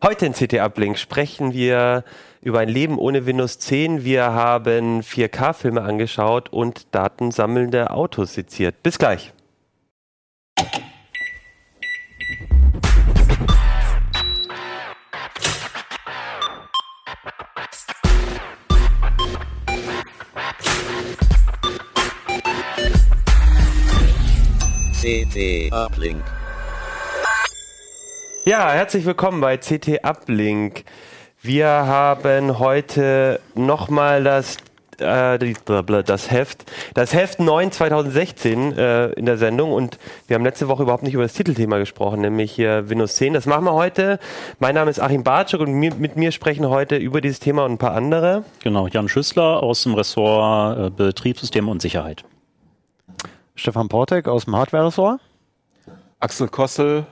Heute in CT Uplink sprechen wir über ein Leben ohne Windows 10. Wir haben 4K-Filme angeschaut und datensammelnde Autos seziert. Bis gleich. CT Uplink. Ja, herzlich willkommen bei CT Uplink. Wir haben heute nochmal das äh, das Heft, das Heft 9 2016 äh, in der Sendung und wir haben letzte Woche überhaupt nicht über das Titelthema gesprochen, nämlich hier Windows 10. Das machen wir heute. Mein Name ist Achim Bartschuk und mir, mit mir sprechen heute über dieses Thema und ein paar andere. Genau, Jan Schüssler aus dem Ressort äh, Betriebssysteme und Sicherheit. Stefan Portek aus dem Hardware-Ressort. Axel Kossel,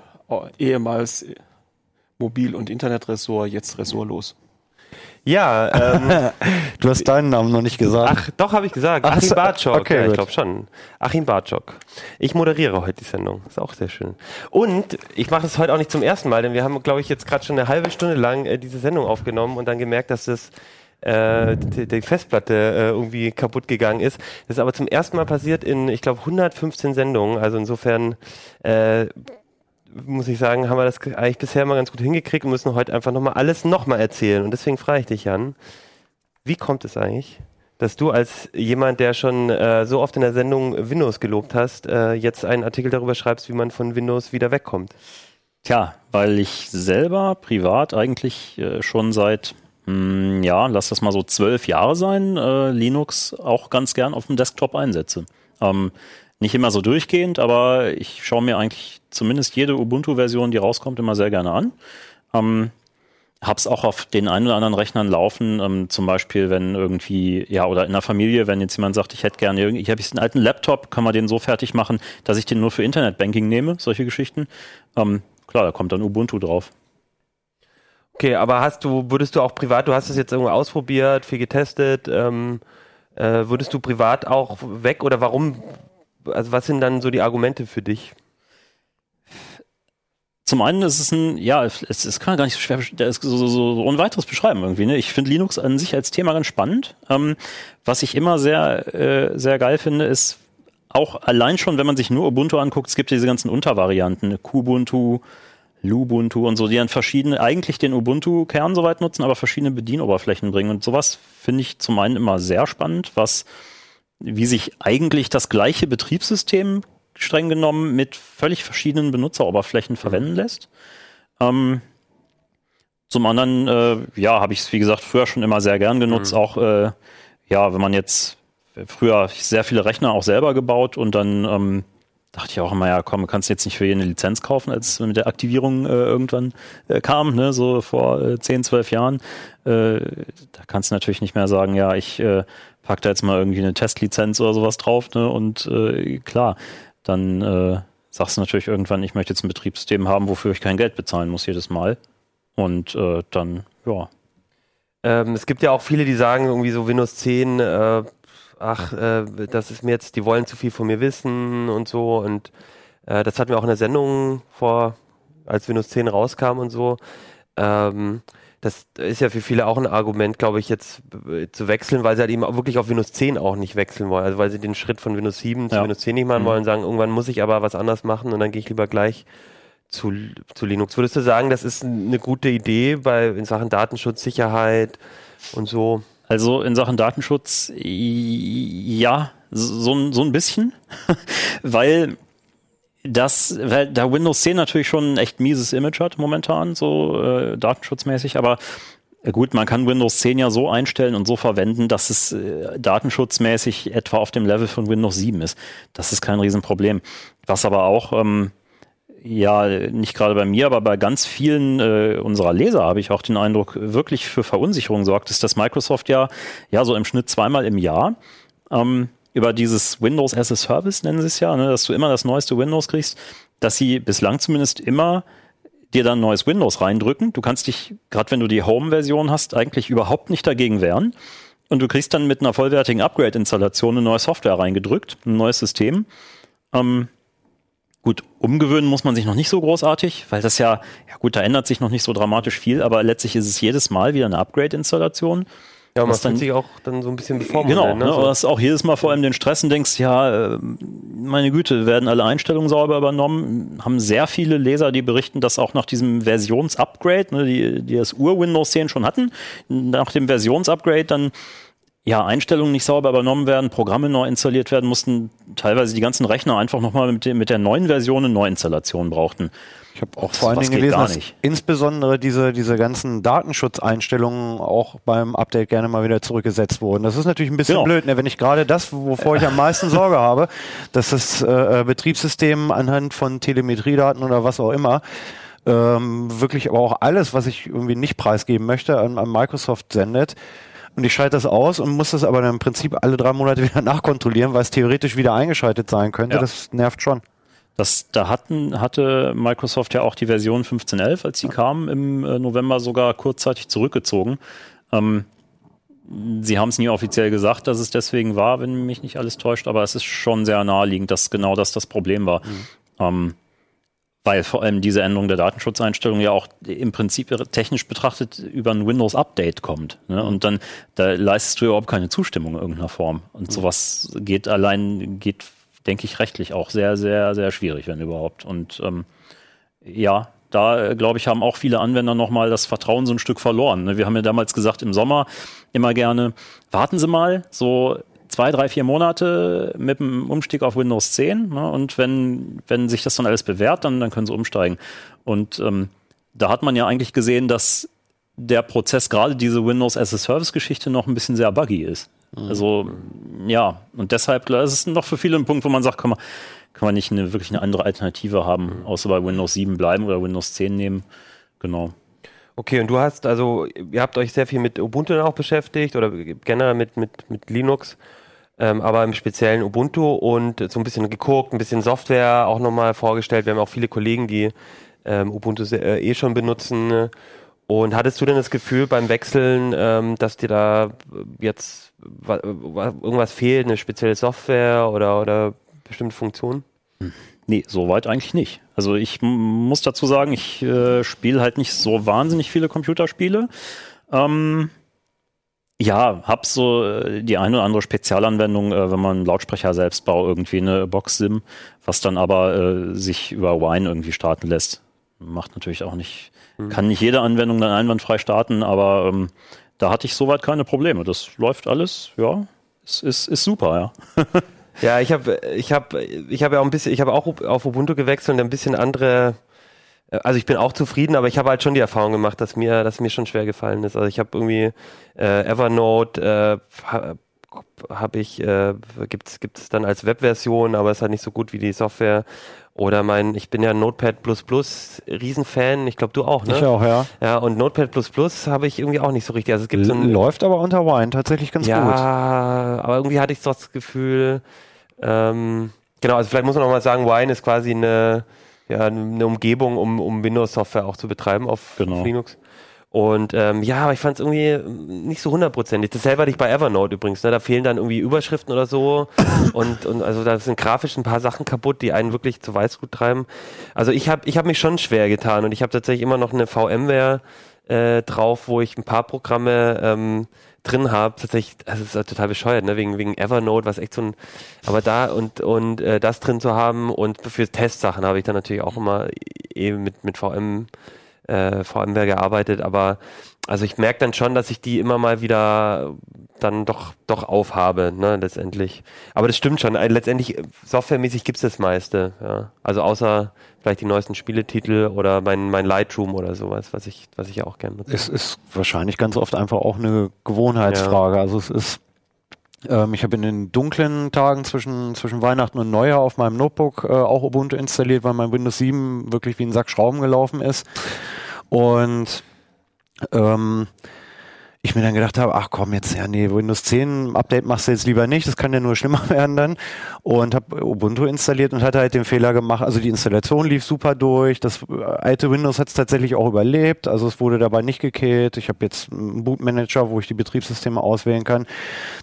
ehemals Mobil- und Internetressort, jetzt ressortlos. Ja, ähm, du hast deinen Namen noch nicht gesagt. Ach, doch, habe ich gesagt. Ach, Achim Bartschok. Okay, ja, ich glaube schon. Achim Bartschok. Ich moderiere heute die Sendung. Ist auch sehr schön. Und ich mache das heute auch nicht zum ersten Mal, denn wir haben, glaube ich, jetzt gerade schon eine halbe Stunde lang äh, diese Sendung aufgenommen und dann gemerkt, dass das äh, die, die, Festplatte äh, irgendwie kaputt gegangen ist. Das ist aber zum ersten Mal passiert in, ich glaube, 115 Sendungen. Also insofern äh, muss ich sagen, haben wir das eigentlich bisher mal ganz gut hingekriegt und müssen heute einfach nochmal alles nochmal erzählen. Und deswegen frage ich dich, Jan, wie kommt es eigentlich, dass du als jemand, der schon äh, so oft in der Sendung Windows gelobt hast, äh, jetzt einen Artikel darüber schreibst, wie man von Windows wieder wegkommt? Tja, weil ich selber privat eigentlich äh, schon seit hm, ja, lass das mal so zwölf Jahre sein, äh, Linux auch ganz gern auf dem Desktop einsetze. Ähm, nicht immer so durchgehend, aber ich schaue mir eigentlich zumindest jede Ubuntu-Version, die rauskommt, immer sehr gerne an. Ähm, hab's auch auf den einen oder anderen Rechnern laufen, ähm, zum Beispiel, wenn irgendwie, ja, oder in der Familie, wenn jetzt jemand sagt, ich hätte gerne irgendwie, ich habe einen alten Laptop, kann man den so fertig machen, dass ich den nur für Internetbanking nehme, solche Geschichten. Ähm, klar, da kommt dann Ubuntu drauf. Okay, aber hast du, würdest du auch privat, du hast es jetzt irgendwo ausprobiert, viel getestet, ähm, äh, würdest du privat auch weg oder warum, also was sind dann so die Argumente für dich? Zum einen ist es ein, ja, es, es kann man gar nicht so schwer, so, so, so ohne weiteres beschreiben irgendwie. Ne? Ich finde Linux an sich als Thema ganz spannend. Ähm, was ich immer sehr, äh, sehr geil finde, ist auch allein schon, wenn man sich nur Ubuntu anguckt, es gibt diese ganzen Untervarianten, Kubuntu, Lubuntu und so, die dann verschiedene, eigentlich den Ubuntu-Kern soweit nutzen, aber verschiedene Bedienoberflächen bringen. Und sowas finde ich zum einen immer sehr spannend, was, wie sich eigentlich das gleiche Betriebssystem streng genommen mit völlig verschiedenen Benutzeroberflächen verwenden lässt. Ähm, zum anderen, äh, ja, habe ich es, wie gesagt, früher schon immer sehr gern genutzt. Mhm. Auch, äh, ja, wenn man jetzt früher sehr viele Rechner auch selber gebaut und dann ähm, dachte ich auch immer, ja komm, du kannst jetzt nicht für jeden eine Lizenz kaufen, als mit der Aktivierung äh, irgendwann äh, kam, ne, so vor äh, 10, 12 Jahren. Äh, da kannst du natürlich nicht mehr sagen, ja, ich äh, pack da jetzt mal irgendwie eine Testlizenz oder sowas drauf, ne? Und äh, klar, dann äh, sagst du natürlich irgendwann, ich möchte jetzt ein Betriebssystem haben, wofür ich kein Geld bezahlen muss jedes Mal. Und äh, dann, ja. Ähm, es gibt ja auch viele, die sagen, irgendwie so Windows 10 äh, ach, äh, das ist mir jetzt, die wollen zu viel von mir wissen und so. Und äh, das hatten wir auch in der Sendung vor, als Windows 10 rauskam und so. Ähm, das ist ja für viele auch ein Argument, glaube ich, jetzt äh, zu wechseln, weil sie halt eben auch wirklich auf Windows 10 auch nicht wechseln wollen. Also weil sie den Schritt von Windows 7 zu Windows 10 nicht machen mhm. wollen, sagen, irgendwann muss ich aber was anders machen und dann gehe ich lieber gleich zu, zu Linux. Würdest du sagen, das ist eine gute Idee bei in Sachen Datenschutz, Sicherheit und so? Also in Sachen Datenschutz, ja, so, so ein bisschen, weil das, weil da Windows 10 natürlich schon ein echt mieses Image hat momentan, so äh, datenschutzmäßig, aber äh, gut, man kann Windows 10 ja so einstellen und so verwenden, dass es äh, datenschutzmäßig etwa auf dem Level von Windows 7 ist. Das ist kein Riesenproblem. Was aber auch ähm, ja, nicht gerade bei mir, aber bei ganz vielen äh, unserer Leser habe ich auch den Eindruck, wirklich für Verunsicherung sorgt, ist, dass Microsoft ja, ja so im Schnitt zweimal im Jahr ähm, über dieses Windows as a Service, nennen sie es ja, ne, dass du immer das neueste Windows kriegst, dass sie bislang zumindest immer dir dann neues Windows reindrücken. Du kannst dich, gerade wenn du die Home-Version hast, eigentlich überhaupt nicht dagegen wehren. Und du kriegst dann mit einer vollwertigen Upgrade-Installation eine neue Software reingedrückt, ein neues System. Ähm, Gut, umgewöhnen muss man sich noch nicht so großartig, weil das ja, ja gut, da ändert sich noch nicht so dramatisch viel, aber letztlich ist es jedes Mal wieder eine Upgrade-Installation. Ja, man fühlt sich auch dann so ein bisschen bevormundet. Genau, ne? ne? du hast auch jedes Mal vor allem den Stress und denkst, ja, äh, meine Güte, werden alle Einstellungen sauber übernommen. Haben sehr viele Leser, die berichten, dass auch nach diesem Versionsupgrade, ne, die, die das Ur-Windows 10 schon hatten, nach dem Versionsupgrade dann ja, Einstellungen nicht sauber übernommen werden, Programme neu installiert werden mussten, teilweise die ganzen Rechner einfach nochmal mit, mit der neuen Version eine Neuinstallation brauchten. Ich habe auch vor allen Dingen gelesen, dass insbesondere diese, diese ganzen Datenschutzeinstellungen auch beim Update gerne mal wieder zurückgesetzt wurden. Das ist natürlich ein bisschen genau. blöd, ne? wenn ich gerade das, wovor ich am meisten Sorge habe, dass das äh, Betriebssystem anhand von Telemetriedaten oder was auch immer ähm, wirklich aber auch alles, was ich irgendwie nicht preisgeben möchte, an, an Microsoft sendet und ich schalte das aus und muss das aber dann im Prinzip alle drei Monate wieder nachkontrollieren, weil es theoretisch wieder eingeschaltet sein könnte. Ja. Das nervt schon. Das, da hatten, hatte Microsoft ja auch die Version 15.11, als sie kam, im äh, November sogar kurzzeitig zurückgezogen. Ähm, sie haben es nie offiziell gesagt, dass es deswegen war, wenn mich nicht alles täuscht, aber es ist schon sehr naheliegend, dass genau das das Problem war. Mhm. Ähm, weil vor allem diese Änderung der Datenschutzeinstellung ja auch im Prinzip technisch betrachtet über ein Windows-Update kommt. Ne? Und dann da leistest du überhaupt keine Zustimmung in irgendeiner Form. Und sowas geht allein, geht, denke ich, rechtlich auch sehr, sehr, sehr schwierig, wenn überhaupt. Und ähm, ja, da, glaube ich, haben auch viele Anwender nochmal das Vertrauen so ein Stück verloren. Ne? Wir haben ja damals gesagt, im Sommer immer gerne, warten Sie mal, so zwei, drei, vier Monate mit dem Umstieg auf Windows 10. Ne? Und wenn, wenn sich das dann alles bewährt, dann, dann können sie umsteigen. Und ähm, da hat man ja eigentlich gesehen, dass der Prozess, gerade diese Windows as a Service-Geschichte, noch ein bisschen sehr buggy ist. Mhm. Also ja, und deshalb ist es noch für viele ein Punkt, wo man sagt, kann man, kann man nicht eine, wirklich eine andere Alternative haben, mhm. außer bei Windows 7 bleiben oder Windows 10 nehmen. Genau. Okay, und du hast also, ihr habt euch sehr viel mit Ubuntu auch beschäftigt oder generell mit, mit, mit Linux, ähm, aber im speziellen Ubuntu und so ein bisschen geguckt, ein bisschen Software auch nochmal vorgestellt. Wir haben auch viele Kollegen, die ähm, Ubuntu äh, eh schon benutzen. Und hattest du denn das Gefühl beim Wechseln, ähm, dass dir da jetzt irgendwas fehlt, eine spezielle Software oder, oder bestimmte Funktionen? Hm. Nee, soweit eigentlich nicht. Also ich muss dazu sagen, ich äh, spiele halt nicht so wahnsinnig viele Computerspiele. Ähm, ja, hab so äh, die eine oder andere Spezialanwendung, äh, wenn man einen Lautsprecher selbst baut, irgendwie eine Box-Sim, was dann aber äh, sich über Wine irgendwie starten lässt. Macht natürlich auch nicht, mhm. kann nicht jede Anwendung dann einwandfrei starten, aber ähm, da hatte ich soweit keine Probleme. Das läuft alles, ja, ist, ist, ist super, ja. Ja, ich habe ich hab, ich hab ja auch ein bisschen, ich habe auch auf Ubuntu gewechselt und ein bisschen andere also ich bin auch zufrieden, aber ich habe halt schon die Erfahrung gemacht, dass mir, dass mir schon schwer gefallen ist. Also ich habe irgendwie äh, Evernote äh, habe ich äh, gibt's gibt's dann als Webversion, aber ist halt nicht so gut wie die Software. Oder mein, ich bin ja Notepad Riesenfan. Ich glaube du auch, ne? Ich auch, ja. Ja und Notepad habe ich irgendwie auch nicht so richtig. Also es gibt so ein, läuft aber unter Wine tatsächlich ganz ja, gut. Ja, aber irgendwie hatte ich so das Gefühl. Ähm, genau, also vielleicht muss man noch mal sagen, Wine ist quasi eine ja, eine Umgebung, um, um Windows-Software auch zu betreiben auf, genau. auf Linux. Und ähm, ja, aber ich fand es irgendwie nicht so hundertprozentig. Dasselbe hatte ich bei Evernote übrigens. Ne? Da fehlen dann irgendwie Überschriften oder so. und, und also da sind grafisch ein paar Sachen kaputt, die einen wirklich zu Weißgut treiben. Also ich habe ich hab mich schon schwer getan und ich habe tatsächlich immer noch eine VMware äh, drauf, wo ich ein paar Programme ähm, drin habe, tatsächlich, das ist halt total bescheuert, ne? wegen, wegen Evernote, was echt so ein, aber da und, und äh, das drin zu haben und für Testsachen habe ich dann natürlich auch immer eben mit, mit VM, äh, VMware gearbeitet, aber also ich merke dann schon, dass ich die immer mal wieder dann doch, doch aufhabe, ne, letztendlich. Aber das stimmt schon. Also letztendlich, softwaremäßig gibt's das meiste, ja. Also außer vielleicht die neuesten Spieletitel oder mein, mein Lightroom oder sowas, was ich, was ich auch gerne nutze. Es ist wahrscheinlich ganz oft einfach auch eine Gewohnheitsfrage. Ja. Also es ist, ähm, ich habe in den dunklen Tagen zwischen, zwischen Weihnachten und Neujahr auf meinem Notebook äh, auch Ubuntu installiert, weil mein Windows 7 wirklich wie ein Sack Schrauben gelaufen ist. Und ähm, ich mir dann gedacht habe, ach komm jetzt, ja nee, Windows 10 Update machst du jetzt lieber nicht, das kann ja nur schlimmer werden dann. Und habe Ubuntu installiert und hatte halt den Fehler gemacht, also die Installation lief super durch, das äh, alte Windows hat es tatsächlich auch überlebt, also es wurde dabei nicht gekillt. Ich habe jetzt einen Bootmanager, wo ich die Betriebssysteme auswählen kann.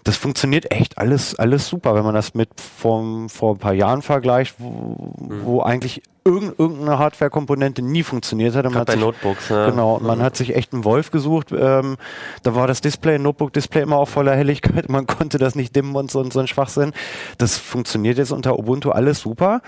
Das funktioniert echt alles, alles super, wenn man das mit vor, vor ein paar Jahren vergleicht, wo, wo eigentlich irgendeine Hardware-Komponente nie funktioniert hat. bei sich, Notebooks. Ne? Genau, und man hat sich echt einen Wolf gesucht. Ähm, da war das Display, Notebook-Display immer auch voller Helligkeit. Man konnte das nicht dimmen und so, und so ein Schwachsinn. Das funktioniert jetzt unter Ubuntu alles super.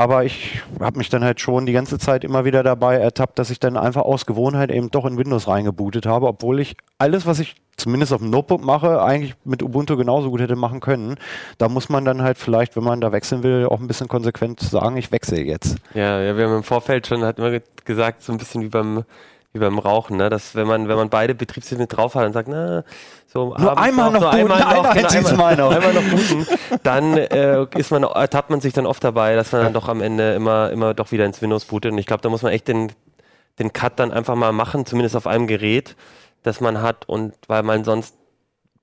Aber ich habe mich dann halt schon die ganze Zeit immer wieder dabei ertappt, dass ich dann einfach aus Gewohnheit eben doch in Windows reingebootet habe, obwohl ich alles, was ich zumindest auf dem Notebook mache, eigentlich mit Ubuntu genauso gut hätte machen können. Da muss man dann halt vielleicht, wenn man da wechseln will, auch ein bisschen konsequent sagen, ich wechsle jetzt. Ja, ja wir haben im Vorfeld schon, hat immer gesagt, so ein bisschen wie beim wie beim Rauchen, ne? Dass wenn man, wenn man beide Betriebssysteme drauf hat und sagt, na, so nur einmal noch, noch, einmal noch, nein, genau, einmal, noch. einmal noch booten, dann äh, ist man, ertappt man sich dann oft dabei, dass man dann doch am Ende immer, immer doch wieder ins Windows bootet. Und ich glaube, da muss man echt den, den Cut dann einfach mal machen, zumindest auf einem Gerät, das man hat und weil man sonst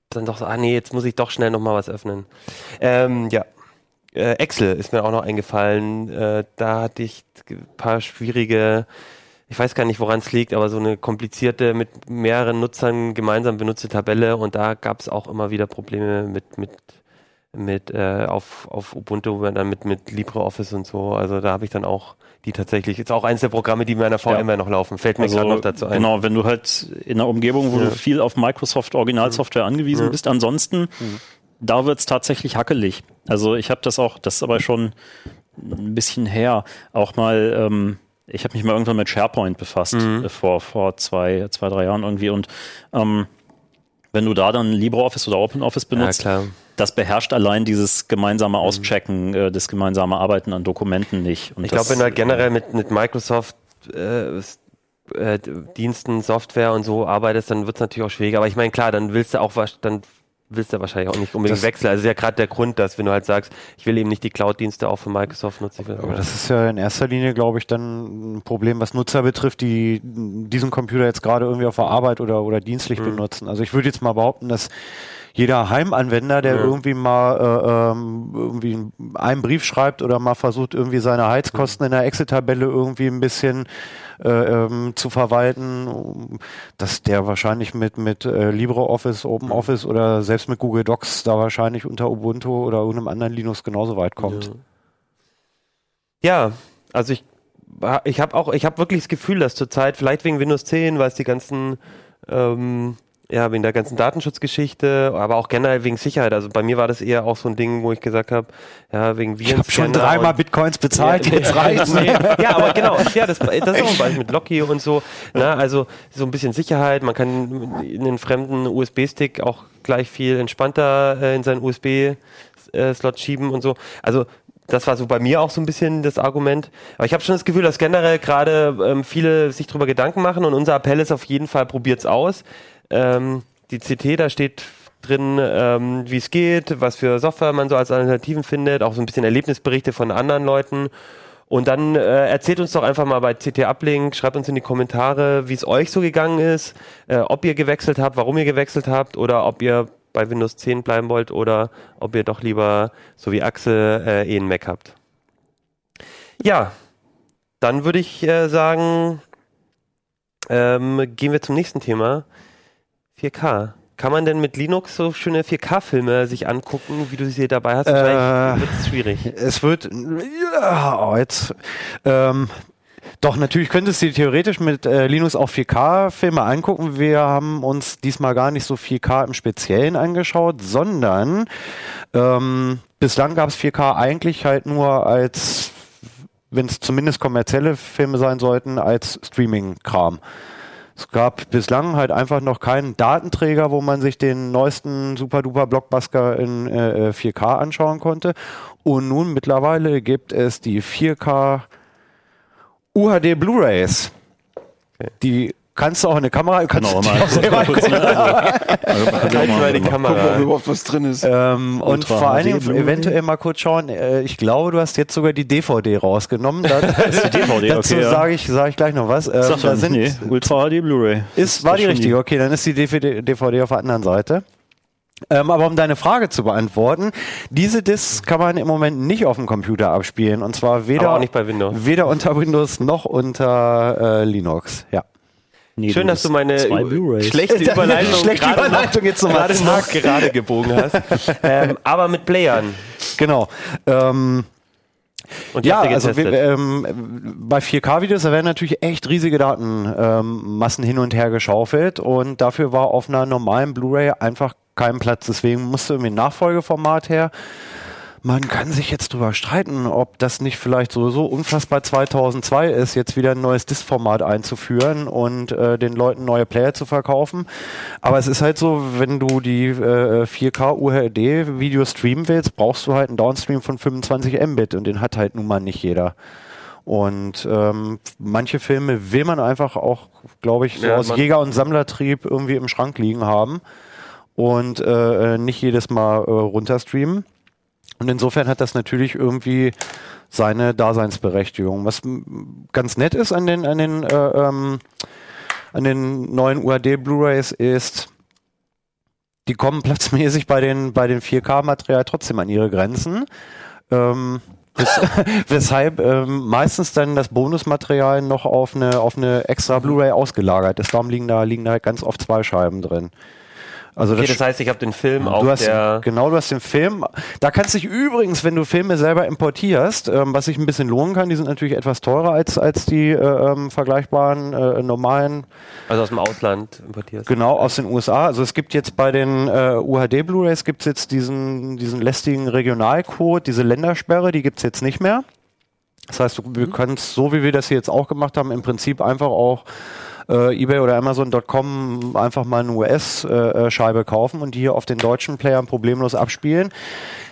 dann doch so, ah nee, jetzt muss ich doch schnell nochmal was öffnen. Ähm, ja. Äh, Excel ist mir auch noch eingefallen. Äh, da hatte ich ein paar schwierige ich weiß gar nicht, woran es liegt, aber so eine komplizierte, mit mehreren Nutzern gemeinsam benutzte Tabelle und da gab es auch immer wieder Probleme mit, mit, mit äh, auf, auf Ubuntu, dann mit, mit LibreOffice und so. Also da habe ich dann auch die tatsächlich, ist auch eins der Programme, die meiner VMware ja. noch laufen. Fällt mir also, gerade noch dazu ein. Genau, wenn du halt in einer Umgebung, wo ja. du viel auf Microsoft Originalsoftware angewiesen ja. bist, ansonsten, mhm. da wird's tatsächlich hackelig. Also ich habe das auch, das ist aber schon ein bisschen her, auch mal ähm, ich habe mich mal irgendwann mit SharePoint befasst, mhm. Äh, vor, vor zwei, zwei, drei Jahren irgendwie. Und ähm, wenn du da dann LibreOffice oder OpenOffice benutzt, ja, das beherrscht allein dieses gemeinsame mhm. Auschecken, mhm. äh, das gemeinsame Arbeiten an Dokumenten nicht. Und ich glaube, wenn du generell mit, mit Microsoft äh, äh, Diensten, Software und so arbeitest, dann wird es natürlich auch schwieriger. Aber ich meine, klar, dann willst du auch was, dann willst du wahrscheinlich auch nicht unbedingt das wechseln. Also ist ja gerade der Grund, dass wenn du halt sagst, ich will eben nicht die Cloud-Dienste auch von Microsoft nutzen. Aber das ist ja in erster Linie, glaube ich, dann ein Problem, was Nutzer betrifft, die diesen Computer jetzt gerade irgendwie auf der Arbeit oder, oder dienstlich mhm. benutzen. Also ich würde jetzt mal behaupten, dass jeder Heimanwender, der ja. irgendwie mal äh, ähm, irgendwie einen Brief schreibt oder mal versucht, irgendwie seine Heizkosten in der Excel-Tabelle irgendwie ein bisschen äh, ähm, zu verwalten, dass der wahrscheinlich mit, mit äh, LibreOffice, OpenOffice oder selbst mit Google Docs da wahrscheinlich unter Ubuntu oder irgendeinem anderen Linux genauso weit kommt. Ja, ja also ich, ich habe auch, ich habe wirklich das Gefühl, dass zurzeit, vielleicht wegen Windows 10, weil es die ganzen ähm, ja, wegen der ganzen Datenschutzgeschichte, aber auch generell wegen Sicherheit. Also bei mir war das eher auch so ein Ding, wo ich gesagt habe, ja, wegen Viren. Ich habe schon dreimal Bitcoins bezahlt, ja, jetzt reicht's. Nee, ja, aber genau, ja, das, das ist auch ein Beispiel mit Locky und so. Ne? Also so ein bisschen Sicherheit, man kann in den fremden USB-Stick auch gleich viel entspannter äh, in seinen USB-Slot äh, schieben und so. Also das war so bei mir auch so ein bisschen das Argument. Aber ich habe schon das Gefühl, dass generell gerade ähm, viele sich darüber Gedanken machen und unser Appell ist auf jeden Fall, probiert's aus. Ähm, die CT, da steht drin, ähm, wie es geht, was für Software man so als Alternativen findet, auch so ein bisschen Erlebnisberichte von anderen Leuten. Und dann äh, erzählt uns doch einfach mal bei CT Uplink, schreibt uns in die Kommentare, wie es euch so gegangen ist, äh, ob ihr gewechselt habt, warum ihr gewechselt habt oder ob ihr bei Windows 10 bleiben wollt oder ob ihr doch lieber, so wie Axel, äh, eh einen Mac habt. Ja, dann würde ich äh, sagen, ähm, gehen wir zum nächsten Thema. 4K. Kann man denn mit Linux so schöne 4K-Filme sich angucken, wie du sie dabei hast? Äh, wird es schwierig. Es wird, ja, oh, jetzt, ähm, doch, natürlich könntest du theoretisch mit äh, Linux auch 4K-Filme angucken. Wir haben uns diesmal gar nicht so 4K im Speziellen angeschaut, sondern ähm, bislang gab es 4K eigentlich halt nur als, wenn es zumindest kommerzielle Filme sein sollten, als Streaming-Kram. Es gab bislang halt einfach noch keinen Datenträger, wo man sich den neuesten super-duper Blockbuster in äh, 4K äh, anschauen konnte. Und nun mittlerweile gibt es die 4K UHD Blu-rays. Okay. Die kannst du auch eine Kamera, kannst genau, mal selber ne? also, also kann mal die Kamera. Gucken, ob überhaupt was drin ist. Ähm, und vor allen Dingen eventuell mal kurz schauen, äh, ich glaube, du hast jetzt sogar die DVD rausgenommen. Da, die DVD, dazu okay, sage ich, sag ich gleich noch was. Ähm, da sind, nee, Ultra HD Blu-ray. Ist, war die richtige, okay, dann ist die DVD, DVD auf der anderen Seite. Ähm, aber um deine Frage zu beantworten, diese Discs kann man im Moment nicht auf dem Computer abspielen. Und zwar weder, weder unter Windows noch unter äh, Linux. Ja. Nee, Schön, dass du meine schlechte Überleitung, schlechte gerade Überleitung noch, jetzt gerade noch gerade gebogen hast. ähm, aber mit Playern. Genau. Ähm, ja, also ähm, bei 4K-Videos, da werden natürlich echt riesige Datenmassen ähm, hin und her geschaufelt und dafür war auf einer normalen Blu-ray einfach kein Platz. Deswegen musste irgendwie ein Nachfolgeformat her. Man kann sich jetzt drüber streiten, ob das nicht vielleicht sowieso unfassbar 2002 ist, jetzt wieder ein neues Disk-Format einzuführen und äh, den Leuten neue Player zu verkaufen. Aber es ist halt so, wenn du die äh, 4K UHD Video streamen willst, brauchst du halt einen Downstream von 25 Mbit und den hat halt nun mal nicht jeder. Und ähm, manche Filme will man einfach auch, glaube ich, so ja, aus Jäger- und Sammlertrieb irgendwie im Schrank liegen haben und äh, äh nicht jedes Mal äh, runterstreamen. Und insofern hat das natürlich irgendwie seine Daseinsberechtigung. Was ganz nett ist an den, an den, äh, ähm, an den neuen UAD Blu-rays ist, die kommen platzmäßig bei den, bei den 4K-Material trotzdem an ihre Grenzen. Ähm, wes weshalb ähm, meistens dann das Bonusmaterial noch auf eine, auf eine extra Blu-ray ausgelagert ist. Darum liegen da, liegen da ganz oft zwei Scheiben drin. Also okay, das, das, heißt, ich habe den Film auf hast, der... Genau, du hast den Film. Da kannst du dich übrigens, wenn du Filme selber importierst, ähm, was sich ein bisschen lohnen kann, die sind natürlich etwas teurer als, als die äh, ähm, vergleichbaren äh, normalen... Also aus dem Ausland importierst. Genau, aus den USA. Also es gibt jetzt bei den äh, UHD Blu-rays gibt es jetzt diesen, diesen lästigen Regionalcode, diese Ländersperre, die gibt es jetzt nicht mehr. Das heißt, wir mhm. können es, so wie wir das hier jetzt auch gemacht haben, im Prinzip einfach auch äh, eBay oder Amazon.com einfach mal eine US-Scheibe äh, kaufen und die hier auf den deutschen Playern problemlos abspielen.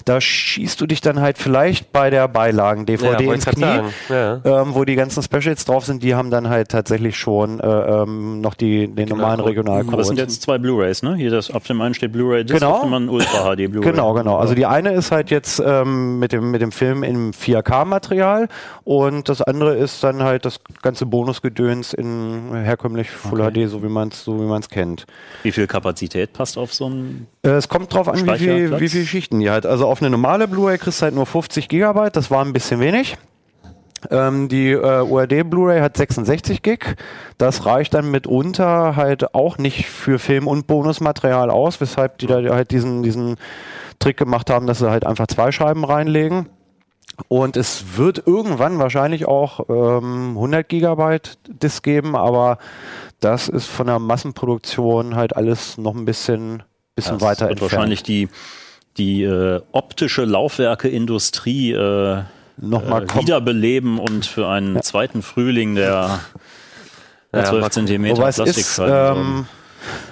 Da schießt du dich dann halt vielleicht bei der Beilagen-DVD ja, ins Knie, ja. ähm, wo die ganzen Specials drauf sind, die haben dann halt tatsächlich schon äh, ähm, noch die, den normalen Regionalcode. Aber das sind jetzt zwei Blu-Rays, ne? Hier das, auf dem einen steht Blu-ray Disc, genau. auf dem anderen Ultra HD Blu-ray. Genau, genau. Also die eine ist halt jetzt ähm, mit, dem, mit dem Film im 4K-Material und das andere ist dann halt das ganze Bonusgedöns in herkömmlich Full okay. HD, so wie man es so kennt. Wie viel Kapazität passt auf so ein äh, Es kommt drauf an, wie viel, wie viel Schichten die hat. Also auf eine normale Blu-ray kriegst halt nur 50 Gigabyte, das war ein bisschen wenig. Ähm, die äh, URD Blu-ray hat 66 Gig. Das reicht dann mitunter halt auch nicht für Film- und Bonusmaterial aus, weshalb die da halt diesen, diesen Trick gemacht haben, dass sie halt einfach zwei Scheiben reinlegen. Und es wird irgendwann wahrscheinlich auch ähm, 100 Gigabyte Disk geben, aber das ist von der Massenproduktion halt alles noch ein bisschen, bisschen das weiter entfernt. Wahrscheinlich die die äh, optische Laufwerkeindustrie äh, Nochmal äh, wiederbeleben und für einen ja. zweiten Frühling der, der ja, 12 Zentimeter Plastikscheiben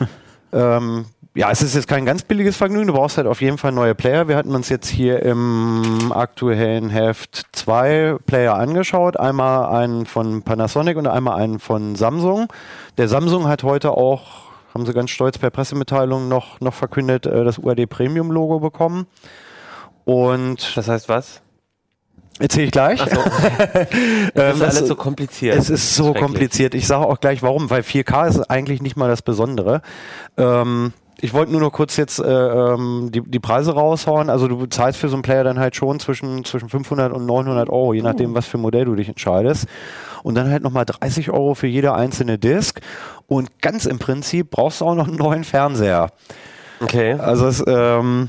ähm, ähm, ja, es ist jetzt kein ganz billiges Vergnügen. Du brauchst halt auf jeden Fall neue Player. Wir hatten uns jetzt hier im aktuellen Heft zwei Player angeschaut. Einmal einen von Panasonic und einmal einen von Samsung. Der Samsung hat heute auch haben sie ganz stolz per Pressemitteilung noch, noch verkündet, äh, das UAD Premium Logo bekommen. Und das heißt was? Erzähle ich gleich. Ach so. das ist ähm, alles so kompliziert. Es ist so kompliziert. Ich sage auch gleich warum, weil 4K ist eigentlich nicht mal das Besondere. Ähm, ich wollte nur noch kurz jetzt äh, ähm, die, die Preise raushauen. Also du zahlst für so einen Player dann halt schon zwischen, zwischen 500 und 900 Euro, je nachdem, uh. was für ein Modell du dich entscheidest. Und dann halt nochmal 30 Euro für jede einzelne Disc. Und ganz im Prinzip brauchst du auch noch einen neuen Fernseher. Okay. Also es, ähm,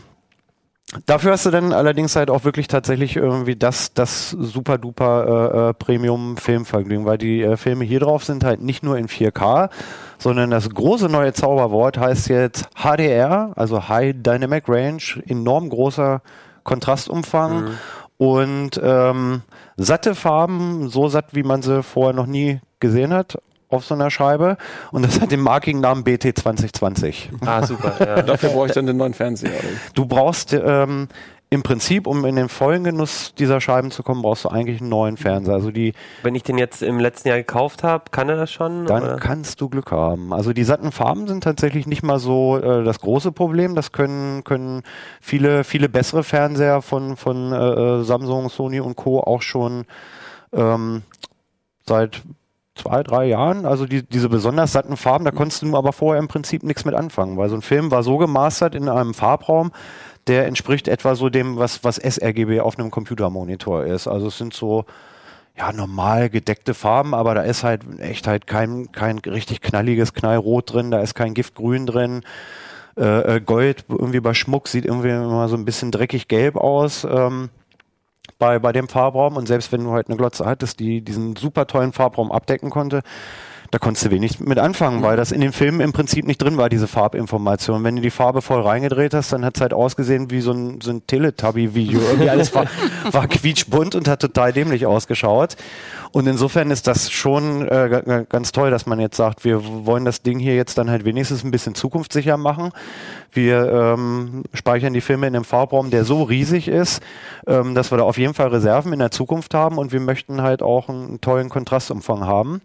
Dafür hast du dann allerdings halt auch wirklich tatsächlich irgendwie das, das super duper äh, äh Premium-Filmvergnügen, weil die äh, Filme hier drauf sind halt nicht nur in 4K, sondern das große neue Zauberwort heißt jetzt HDR, also High Dynamic Range, enorm großer Kontrastumfang mhm. und ähm, satte Farben, so satt, wie man sie vorher noch nie gesehen hat auf so einer Scheibe und das hat den Marking-Namen BT 2020. Ah, super. Ja. Dafür brauche ich dann den neuen Fernseher. Du brauchst ähm, im Prinzip, um in den vollen Genuss dieser Scheiben zu kommen, brauchst du eigentlich einen neuen Fernseher. Also die, Wenn ich den jetzt im letzten Jahr gekauft habe, kann er das schon? Dann oder? kannst du Glück haben. Also die satten Farben sind tatsächlich nicht mal so äh, das große Problem. Das können, können viele, viele bessere Fernseher von, von äh, äh Samsung, Sony und Co. auch schon ähm, seit zwei, drei Jahren. Also die, diese besonders satten Farben, da konntest du aber vorher im Prinzip nichts mit anfangen, weil so ein Film war so gemastert in einem Farbraum, der entspricht etwa so dem, was, was sRGB auf einem Computermonitor ist. Also es sind so ja, normal gedeckte Farben, aber da ist halt echt halt kein, kein richtig knalliges Knallrot drin, da ist kein Giftgrün drin. Äh, äh Gold irgendwie bei Schmuck sieht irgendwie immer so ein bisschen dreckig gelb aus. Ähm, bei, bei dem Farbraum. Und selbst wenn du halt eine Glotze hattest, die diesen super tollen Farbraum abdecken konnte, da konntest du wenig mit anfangen, weil das in den Filmen im Prinzip nicht drin war, diese Farbinformation. Wenn du die Farbe voll reingedreht hast, dann hat es halt ausgesehen wie so ein, so ein Teletubby-Video. Irgendwie alles war, war quietschbunt und hat total dämlich ausgeschaut. Und insofern ist das schon äh, ganz toll, dass man jetzt sagt, wir wollen das Ding hier jetzt dann halt wenigstens ein bisschen zukunftssicher machen. Wir ähm, speichern die Filme in einem Farbraum, der so riesig ist, ähm, dass wir da auf jeden Fall Reserven in der Zukunft haben und wir möchten halt auch einen tollen Kontrastumfang haben.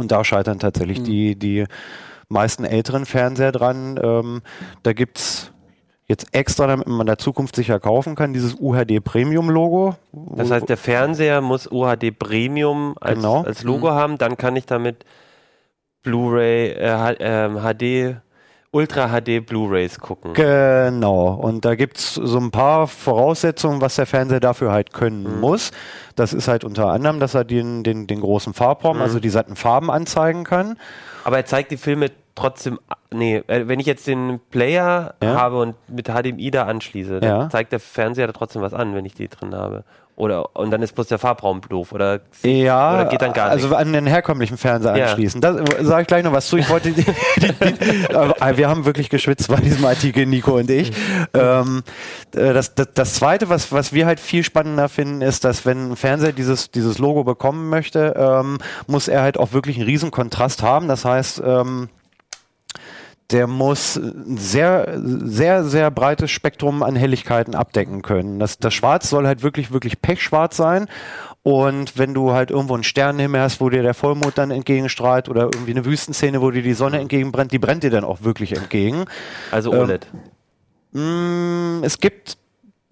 Und da scheitern tatsächlich mhm. die, die meisten älteren Fernseher dran. Ähm, da es jetzt extra, damit man da zukunftssicher kaufen kann, dieses UHD Premium Logo. Das heißt, der Fernseher muss UHD Premium als, genau. als Logo mhm. haben, dann kann ich damit Blu-ray, äh, HD ähm, Ultra HD Blu-rays gucken. Genau. Und da gibt es so ein paar Voraussetzungen, was der Fernseher dafür halt können mhm. muss. Das ist halt unter anderem, dass er den, den, den großen Farbraum, mhm. also die satten Farben anzeigen kann. Aber er zeigt die Filme trotzdem, nee, äh, wenn ich jetzt den Player ja. habe und mit HDMI da anschließe, dann ja. zeigt der Fernseher da trotzdem was an, wenn ich die drin habe. Oder, und dann ist bloß der Farbraum doof oder, ja, oder geht dann gar nicht. Also an den herkömmlichen Fernseher ja. anschließen. Da sage ich gleich noch was zu. Ich wollte, die, die, die, äh, wir haben wirklich geschwitzt bei diesem Artikel, Nico und ich. Ähm, äh, das, das, das zweite, was, was wir halt viel spannender finden, ist, dass wenn ein Fernseher dieses, dieses Logo bekommen möchte, ähm, muss er halt auch wirklich einen riesen Kontrast haben. Das heißt, ähm, der muss ein sehr, sehr, sehr breites Spektrum an Helligkeiten abdecken können. Das, das Schwarz soll halt wirklich, wirklich pechschwarz sein. Und wenn du halt irgendwo einen Sternenhimmel hast, wo dir der Vollmond dann entgegenstrahlt oder irgendwie eine Wüstenszene, wo dir die Sonne entgegenbrennt, die brennt dir dann auch wirklich entgegen. Also OLED. Ähm, es gibt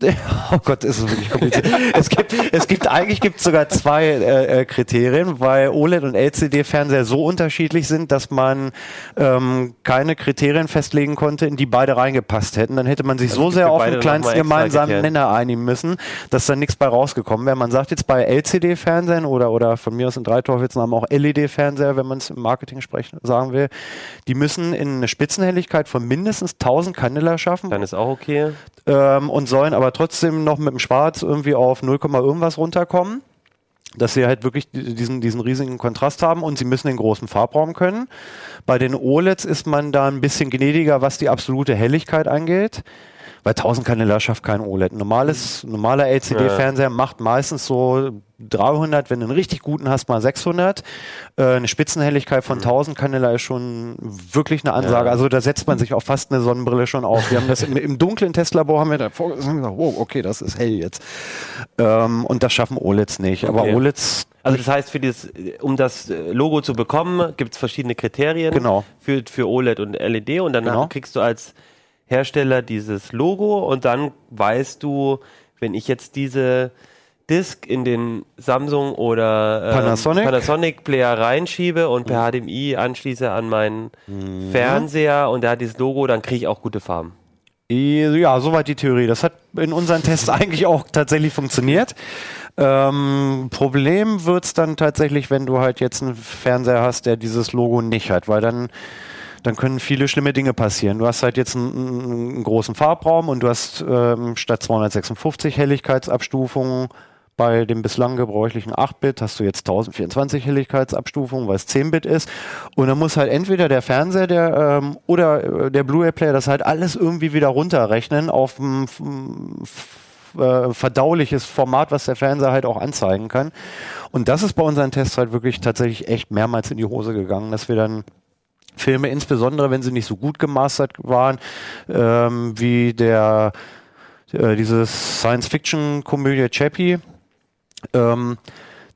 Oh Gott, ist es wirklich kompliziert. es gibt, es gibt eigentlich gibt sogar zwei äh, äh Kriterien, weil OLED und LCD-Fernseher so unterschiedlich sind, dass man ähm, keine Kriterien festlegen konnte, in die beide reingepasst hätten. Dann hätte man sich also so sehr auf den kleinsten gemeinsamen Nenner einigen müssen, dass da nichts bei rausgekommen wäre. Man sagt jetzt bei LCD-Fernsehern oder oder von mir aus in Dreiteufelsnamen auch LED-Fernseher, wenn man es im Marketing sprechen, sagen will, die müssen in eine Spitzenhelligkeit von mindestens 1000 Candela schaffen. Dann ist auch okay. Ähm, und sollen aber aber trotzdem noch mit dem Schwarz irgendwie auf 0, irgendwas runterkommen dass sie halt wirklich diesen, diesen riesigen Kontrast haben und sie müssen den großen Farbraum können. Bei den OLEDs ist man da ein bisschen gnädiger, was die absolute Helligkeit angeht. Weil 1000 Kanäle schafft kein OLED. Normales, normaler LCD-Fernseher macht meistens so 300, wenn du einen richtig guten hast, mal 600. Äh, eine Spitzenhelligkeit von 1000 mhm. Kanäle ist schon wirklich eine Ansage. Ja. Also da setzt man sich auch fast eine Sonnenbrille schon auf. Wir haben das im, im dunklen Testlabor haben wir da vorgesagt, wow, okay, das ist hell jetzt. Ähm, und das schaffen OLEDs nicht. Okay. Aber OLEDs also das heißt, für dieses, um das Logo zu bekommen, gibt es verschiedene Kriterien genau. für, für OLED und LED und dann genau. kriegst du als Hersteller dieses Logo und dann weißt du, wenn ich jetzt diese Disk in den Samsung oder ähm, Panasonic? Panasonic Player reinschiebe und per HDMI anschließe an meinen mhm. Fernseher und der hat dieses Logo, dann kriege ich auch gute Farben. Ja, soweit die Theorie. Das hat in unseren Tests eigentlich auch tatsächlich funktioniert. Ähm, Problem wird's dann tatsächlich, wenn du halt jetzt einen Fernseher hast, der dieses Logo nicht hat, weil dann dann können viele schlimme Dinge passieren. Du hast halt jetzt einen, einen großen Farbraum und du hast ähm, statt 256 Helligkeitsabstufungen bei dem bislang gebräuchlichen 8-Bit hast du jetzt 1024 Helligkeitsabstufungen, weil es 10-Bit ist. Und dann muss halt entweder der Fernseher der, ähm, oder äh, der Blu-ray-Player das halt alles irgendwie wieder runterrechnen auf ein äh, verdauliches Format, was der Fernseher halt auch anzeigen kann. Und das ist bei unseren Tests halt wirklich tatsächlich echt mehrmals in die Hose gegangen, dass wir dann Filme, insbesondere wenn sie nicht so gut gemastert waren, ähm, wie der äh, diese Science-Fiction-Komödie Chappie. Ähm,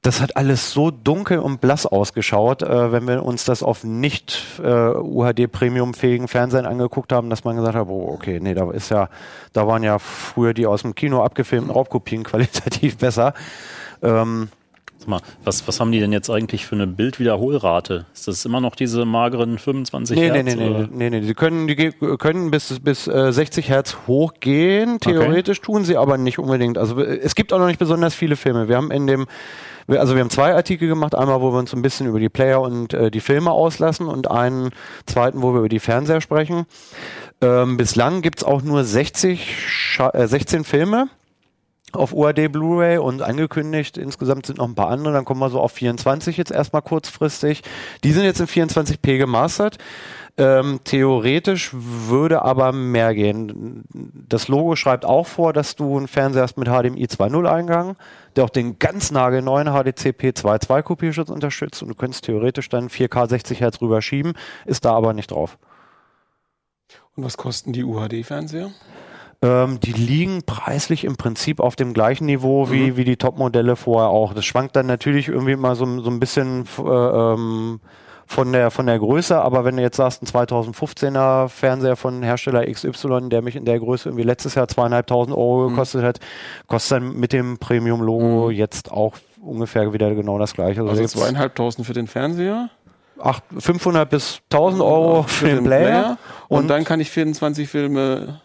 das hat alles so dunkel und blass ausgeschaut, äh, wenn wir uns das auf nicht äh, UHD-Premium-fähigen Fernsehen angeguckt haben, dass man gesagt hat, oh, okay, nee, da ist ja, da waren ja früher die aus dem Kino abgefilmten Raubkopien qualitativ besser. Ähm, Mal, was, was haben die denn jetzt eigentlich für eine Bildwiederholrate? Ist das immer noch diese mageren 25 nee, Hertz? Nee, nee, nee, nee, nee. Die können, die können bis, bis äh, 60 Hertz hochgehen. Theoretisch okay. tun sie aber nicht unbedingt. Also es gibt auch noch nicht besonders viele Filme. Wir haben in dem also wir haben zwei Artikel gemacht, einmal, wo wir uns ein bisschen über die Player und äh, die Filme auslassen und einen zweiten, wo wir über die Fernseher sprechen. Ähm, bislang gibt's auch nur 60, äh, 16 Filme auf UAD Blu-ray und angekündigt, insgesamt sind noch ein paar andere, dann kommen wir so auf 24 jetzt erstmal kurzfristig. Die sind jetzt in 24p gemastert. Ähm, theoretisch würde aber mehr gehen. Das Logo schreibt auch vor, dass du einen Fernseher hast mit HDMI 2.0 Eingang, der auch den ganz nagelneuen HDCP 2.2 Kopierschutz unterstützt und du könntest theoretisch dann 4K 60 Hertz rüberschieben, ist da aber nicht drauf. Und was kosten die UHD-Fernseher? Ähm, die liegen preislich im Prinzip auf dem gleichen Niveau wie, mhm. wie die Top-Modelle vorher auch. Das schwankt dann natürlich irgendwie mal so, so ein bisschen äh, ähm, von der, von der Größe, aber wenn du jetzt sagst, ein 2015er Fernseher von Hersteller XY, der mich in der Größe irgendwie letztes Jahr zweieinhalbtausend Euro mhm. gekostet hat, kostet dann mit dem Premium-Logo mhm. jetzt auch ungefähr wieder genau das gleiche. Also, also zweieinhalbtausend für den Fernseher? 500 bis 1000 Euro für, für den, den Player. Player. Und, und, dann kann ich 24 Filme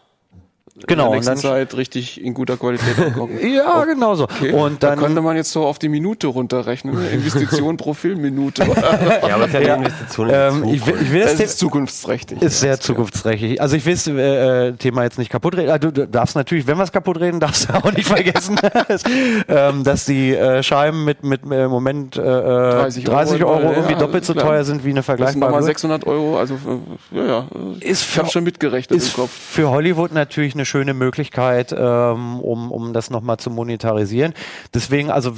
genau, in der nächsten Zeit richtig in guter Qualität angucken. ja, oh, genau so. Okay. Und dann da könnte man jetzt so auf die Minute runterrechnen. Ne? Investition pro Filmminute. ja, aber es ist ja die Investition. Ähm, ich will, ich will das, das ist zukunftsträchtig. Ist sehr zukunftsträchtig. Also ich will das äh, Thema jetzt nicht kaputt reden. Du, du darfst natürlich, wenn wir es kaputt reden, darfst du auch nicht vergessen, ähm, dass die äh, Scheiben mit mit äh, im Moment äh, 30 äh, Euro, 30 Euro irgendwie ja, doppelt so klar. teuer sind wie eine vergleichbare. Das sind 600 Euro. Also ja, ja. Ist ich habe schon mitgerechnet ist im Kopf. Für Hollywood natürlich eine schöne Möglichkeit, ähm, um, um das nochmal zu monetarisieren. Deswegen, also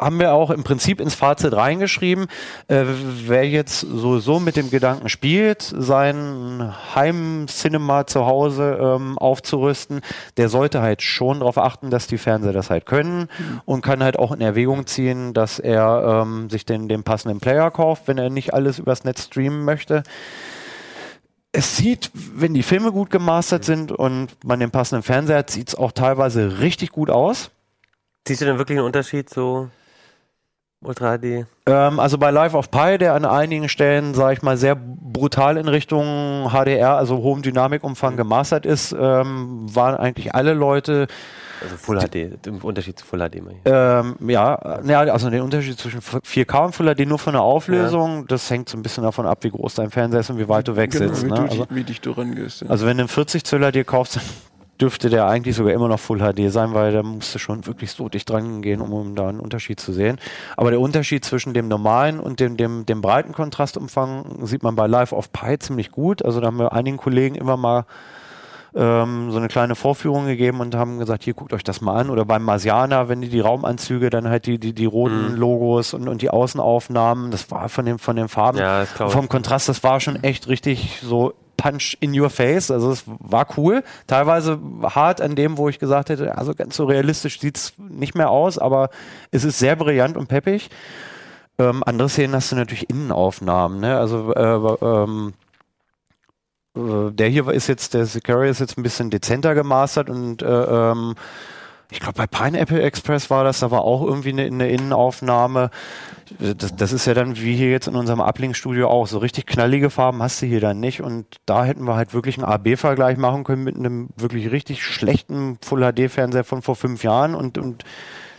haben wir auch im Prinzip ins Fazit reingeschrieben, äh, wer jetzt sowieso mit dem Gedanken spielt, sein Heim-Cinema zu Hause ähm, aufzurüsten, der sollte halt schon darauf achten, dass die Fernseher das halt können mhm. und kann halt auch in Erwägung ziehen, dass er ähm, sich den, den passenden Player kauft, wenn er nicht alles übers Netz streamen möchte es sieht, wenn die Filme gut gemastert sind und man den passenden Fernseher hat, sieht es auch teilweise richtig gut aus. Siehst du denn wirklich einen Unterschied so Ultra HD? Ähm, also bei Live of Pi, der an einigen Stellen, sage ich mal, sehr brutal in Richtung HDR, also hohem Dynamikumfang mhm. gemastert ist, ähm, waren eigentlich alle Leute also Full HD, im Unterschied zu Full HD. Ähm, ja, ja, also den Unterschied zwischen 4K und Full HD nur von der Auflösung, ja. das hängt so ein bisschen davon ab, wie groß dein Fernseher ist und wie weit du weg genau, sitzt. Wie, ne? du, also, wie dich du rangehst. Ja. Also wenn du einen 40 Zöller dir kaufst, dann dürfte der eigentlich sogar immer noch Full HD sein, weil da musst du schon wirklich so dicht dran gehen, um, um da einen Unterschied zu sehen. Aber der Unterschied zwischen dem normalen und dem, dem, dem breiten Kontrastumfang sieht man bei Live of Pi ziemlich gut. Also da haben wir einigen Kollegen immer mal ähm, so eine kleine Vorführung gegeben und haben gesagt, hier guckt euch das mal an. Oder beim Marsianer, wenn die die Raumanzüge, dann halt die, die, die roten mhm. Logos und, und die Außenaufnahmen, das war von den, von den Farben, ja, vom Kontrast, das war schon echt richtig so Punch in your face. Also es war cool. Teilweise hart an dem, wo ich gesagt hätte, also ganz so realistisch sieht es nicht mehr aus, aber es ist sehr brillant und peppig. Ähm, andere Szenen hast du natürlich Innenaufnahmen, ne? Also äh, ähm, äh, der hier ist jetzt, der Sicarius ist jetzt ein bisschen dezenter gemastert und äh, ähm, ich glaube bei Pineapple Express war das, da war auch irgendwie eine, eine Innenaufnahme. Das, das, ist ja dann wie hier jetzt in unserem Uplink-Studio auch. So richtig knallige Farben hast du hier dann nicht. Und da hätten wir halt wirklich einen AB-Vergleich machen können mit einem wirklich richtig schlechten Full-HD-Fernseher von vor fünf Jahren und, und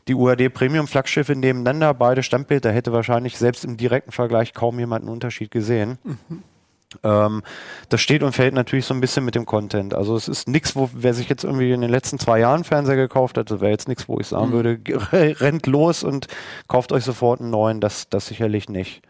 die UAD Premium Flaggschiffe nebeneinander, beide Standbilder, hätte wahrscheinlich selbst im direkten Vergleich kaum jemand einen Unterschied gesehen. Mhm. Ähm, das steht und fällt natürlich so ein bisschen mit dem Content. Also es ist nichts, wo wer sich jetzt irgendwie in den letzten zwei Jahren Fernseher gekauft hat, das wäre jetzt nichts, wo ich sagen mhm. würde, rennt los und kauft euch sofort einen neuen. Das, das sicherlich nicht.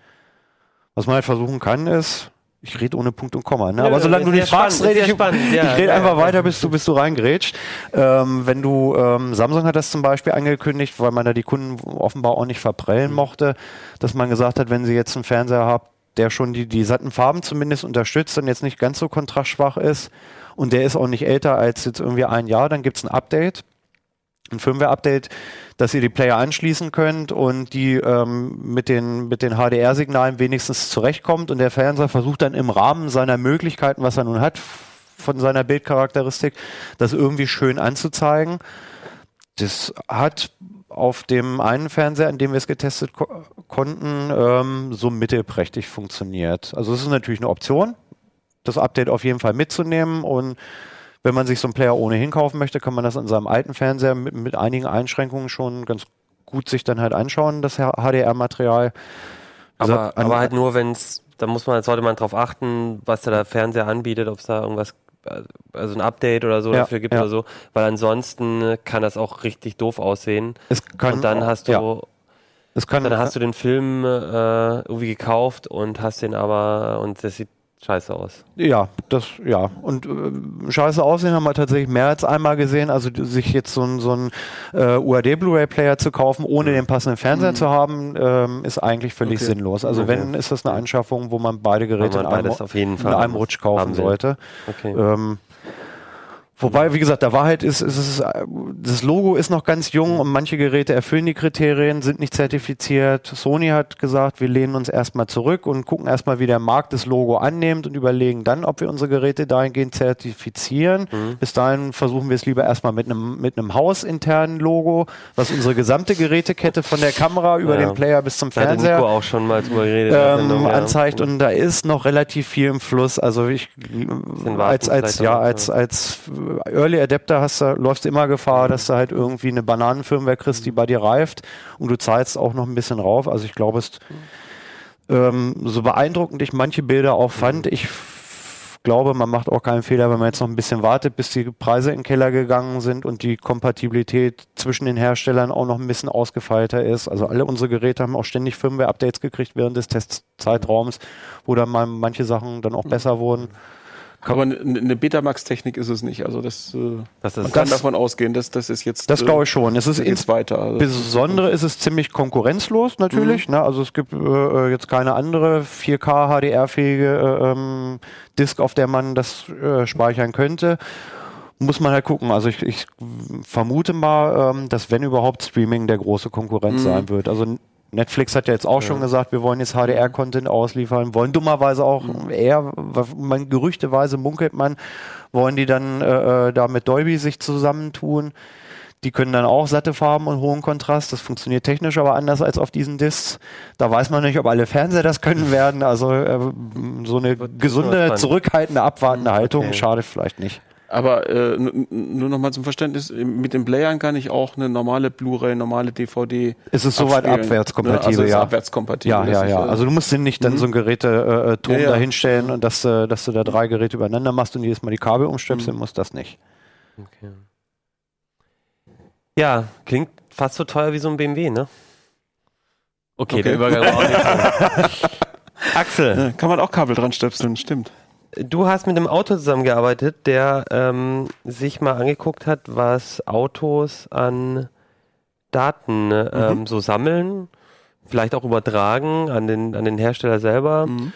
Was man halt versuchen kann, ist, ich rede ohne Punkt und Komma, ne? aber ja, solange du nicht fragst, rede ich, spannend. Ja, ich rede ja, einfach weiter, bis du, bis du reingrätscht. Ähm, wenn du, ähm, Samsung hat das zum Beispiel angekündigt, weil man da die Kunden offenbar auch nicht verprellen mhm. mochte, dass man gesagt hat, wenn sie jetzt einen Fernseher habt, der schon die, die satten Farben zumindest unterstützt und jetzt nicht ganz so kontrastschwach ist. Und der ist auch nicht älter als jetzt irgendwie ein Jahr, dann gibt es ein Update, ein Firmware-Update, dass ihr die Player anschließen könnt und die ähm, mit den, mit den HDR-Signalen wenigstens zurechtkommt. Und der Fernseher versucht dann im Rahmen seiner Möglichkeiten, was er nun hat, von seiner Bildcharakteristik, das irgendwie schön anzuzeigen. Das hat auf dem einen Fernseher, an dem wir es getestet ko konnten, ähm, so mittelprächtig funktioniert. Also es ist natürlich eine Option, das Update auf jeden Fall mitzunehmen und wenn man sich so einen Player ohnehin kaufen möchte, kann man das an seinem alten Fernseher mit, mit einigen Einschränkungen schon ganz gut sich dann halt anschauen, das HDR-Material. Aber, aber halt nur, wenn es, da muss man, sollte man darauf achten, was der Fernseher anbietet, ob es da irgendwas also ein Update oder so ja, dafür gibt ja. oder so, weil ansonsten kann das auch richtig doof aussehen. Es kann und dann hast du ja. es kann, dann hast du den Film äh, irgendwie gekauft und hast den aber und das sieht scheiße aus. Ja, das, ja. Und äh, scheiße aussehen haben wir tatsächlich mehr als einmal gesehen. Also sich jetzt so ein, so ein äh, UAD-Blu-ray-Player zu kaufen, ohne mhm. den passenden Fernseher mhm. zu haben, ähm, ist eigentlich völlig okay. sinnlos. Also okay. wenn, ist das eine Anschaffung, wo man beide Geräte man in, einem, in einem Rutsch kaufen sollte. Okay. Ähm, Wobei, wie gesagt, der Wahrheit ist, ist es, das Logo ist noch ganz jung und manche Geräte erfüllen die Kriterien, sind nicht zertifiziert. Sony hat gesagt, wir lehnen uns erstmal zurück und gucken erstmal, wie der Markt das Logo annimmt und überlegen dann, ob wir unsere Geräte dahingehend zertifizieren. Mhm. Bis dahin versuchen wir es lieber erstmal mit einem, mit einem hausinternen Logo, was unsere gesamte Gerätekette von der Kamera über ja. den Player bis zum Fernseher Nico auch schon mal drüber geredet, ähm, Sendung, ja. anzeigt und da ist noch relativ viel im Fluss. Also ich, als, als, ja, als, als Early Adapter hast du, läufst du immer Gefahr, dass du halt irgendwie eine Bananenfirmware kriegst, die bei dir reift und du zahlst auch noch ein bisschen rauf. Also ich glaube, es ähm, so beeindruckend ich manche Bilder auch fand, ich glaube, man macht auch keinen Fehler, wenn man jetzt noch ein bisschen wartet, bis die Preise in den Keller gegangen sind und die Kompatibilität zwischen den Herstellern auch noch ein bisschen ausgefeilter ist. Also alle unsere Geräte haben auch ständig Firmware-Updates gekriegt während des Testzeitraums, wo dann mal manche Sachen dann auch besser wurden. Aber eine Betamax-Technik ist es nicht. Also das, äh, das man kann davon ausgehen, dass das ist jetzt. Das glaube ich schon. Es ist ins weiter. Also Besondere ist es ziemlich konkurrenzlos natürlich. Mhm. Ne? Also es gibt äh, jetzt keine andere 4K HDR-fähige äh, ähm, Disk, auf der man das äh, speichern könnte muss man halt gucken. Also ich, ich vermute mal, ähm, dass wenn überhaupt Streaming der große Konkurrent mhm. sein wird. Also Netflix hat ja jetzt auch ja. schon gesagt, wir wollen jetzt HDR-Content ausliefern, wollen dummerweise auch mhm. eher, man, gerüchteweise munkelt man, wollen die dann äh, äh, da mit Dolby sich zusammentun. Die können dann auch satte Farben und hohen Kontrast. Das funktioniert technisch aber anders als auf diesen Discs. Da weiß man nicht, ob alle Fernseher das können werden. Also äh, so eine gesunde, zurückhaltende, abwartende Haltung okay. schadet vielleicht nicht. Aber äh, nur noch mal zum Verständnis, mit den Playern kann ich auch eine normale Blu-ray, normale DVD. Es ist soweit abwärtskompatibel, ne? also ja. abwärtskompatibel. Ja, ja, ja. Also du musst nicht dann mhm. so ein Geräteturm äh, äh ja, ja. dahinstellen und dass, äh, dass du da drei Geräte übereinander machst und jedes Mal die Kabel umstöpseln mhm. musst, das nicht. Okay. Ja, klingt fast so teuer wie so ein BMW, ne? Okay, okay. der Übergang war auch nicht so. Axel. kann man auch Kabel dran stöpseln, stimmt du hast mit einem Auto zusammengearbeitet, der ähm, sich mal angeguckt hat, was Autos an Daten mhm. ähm, so sammeln, vielleicht auch übertragen an den, an den Hersteller selber. Mhm.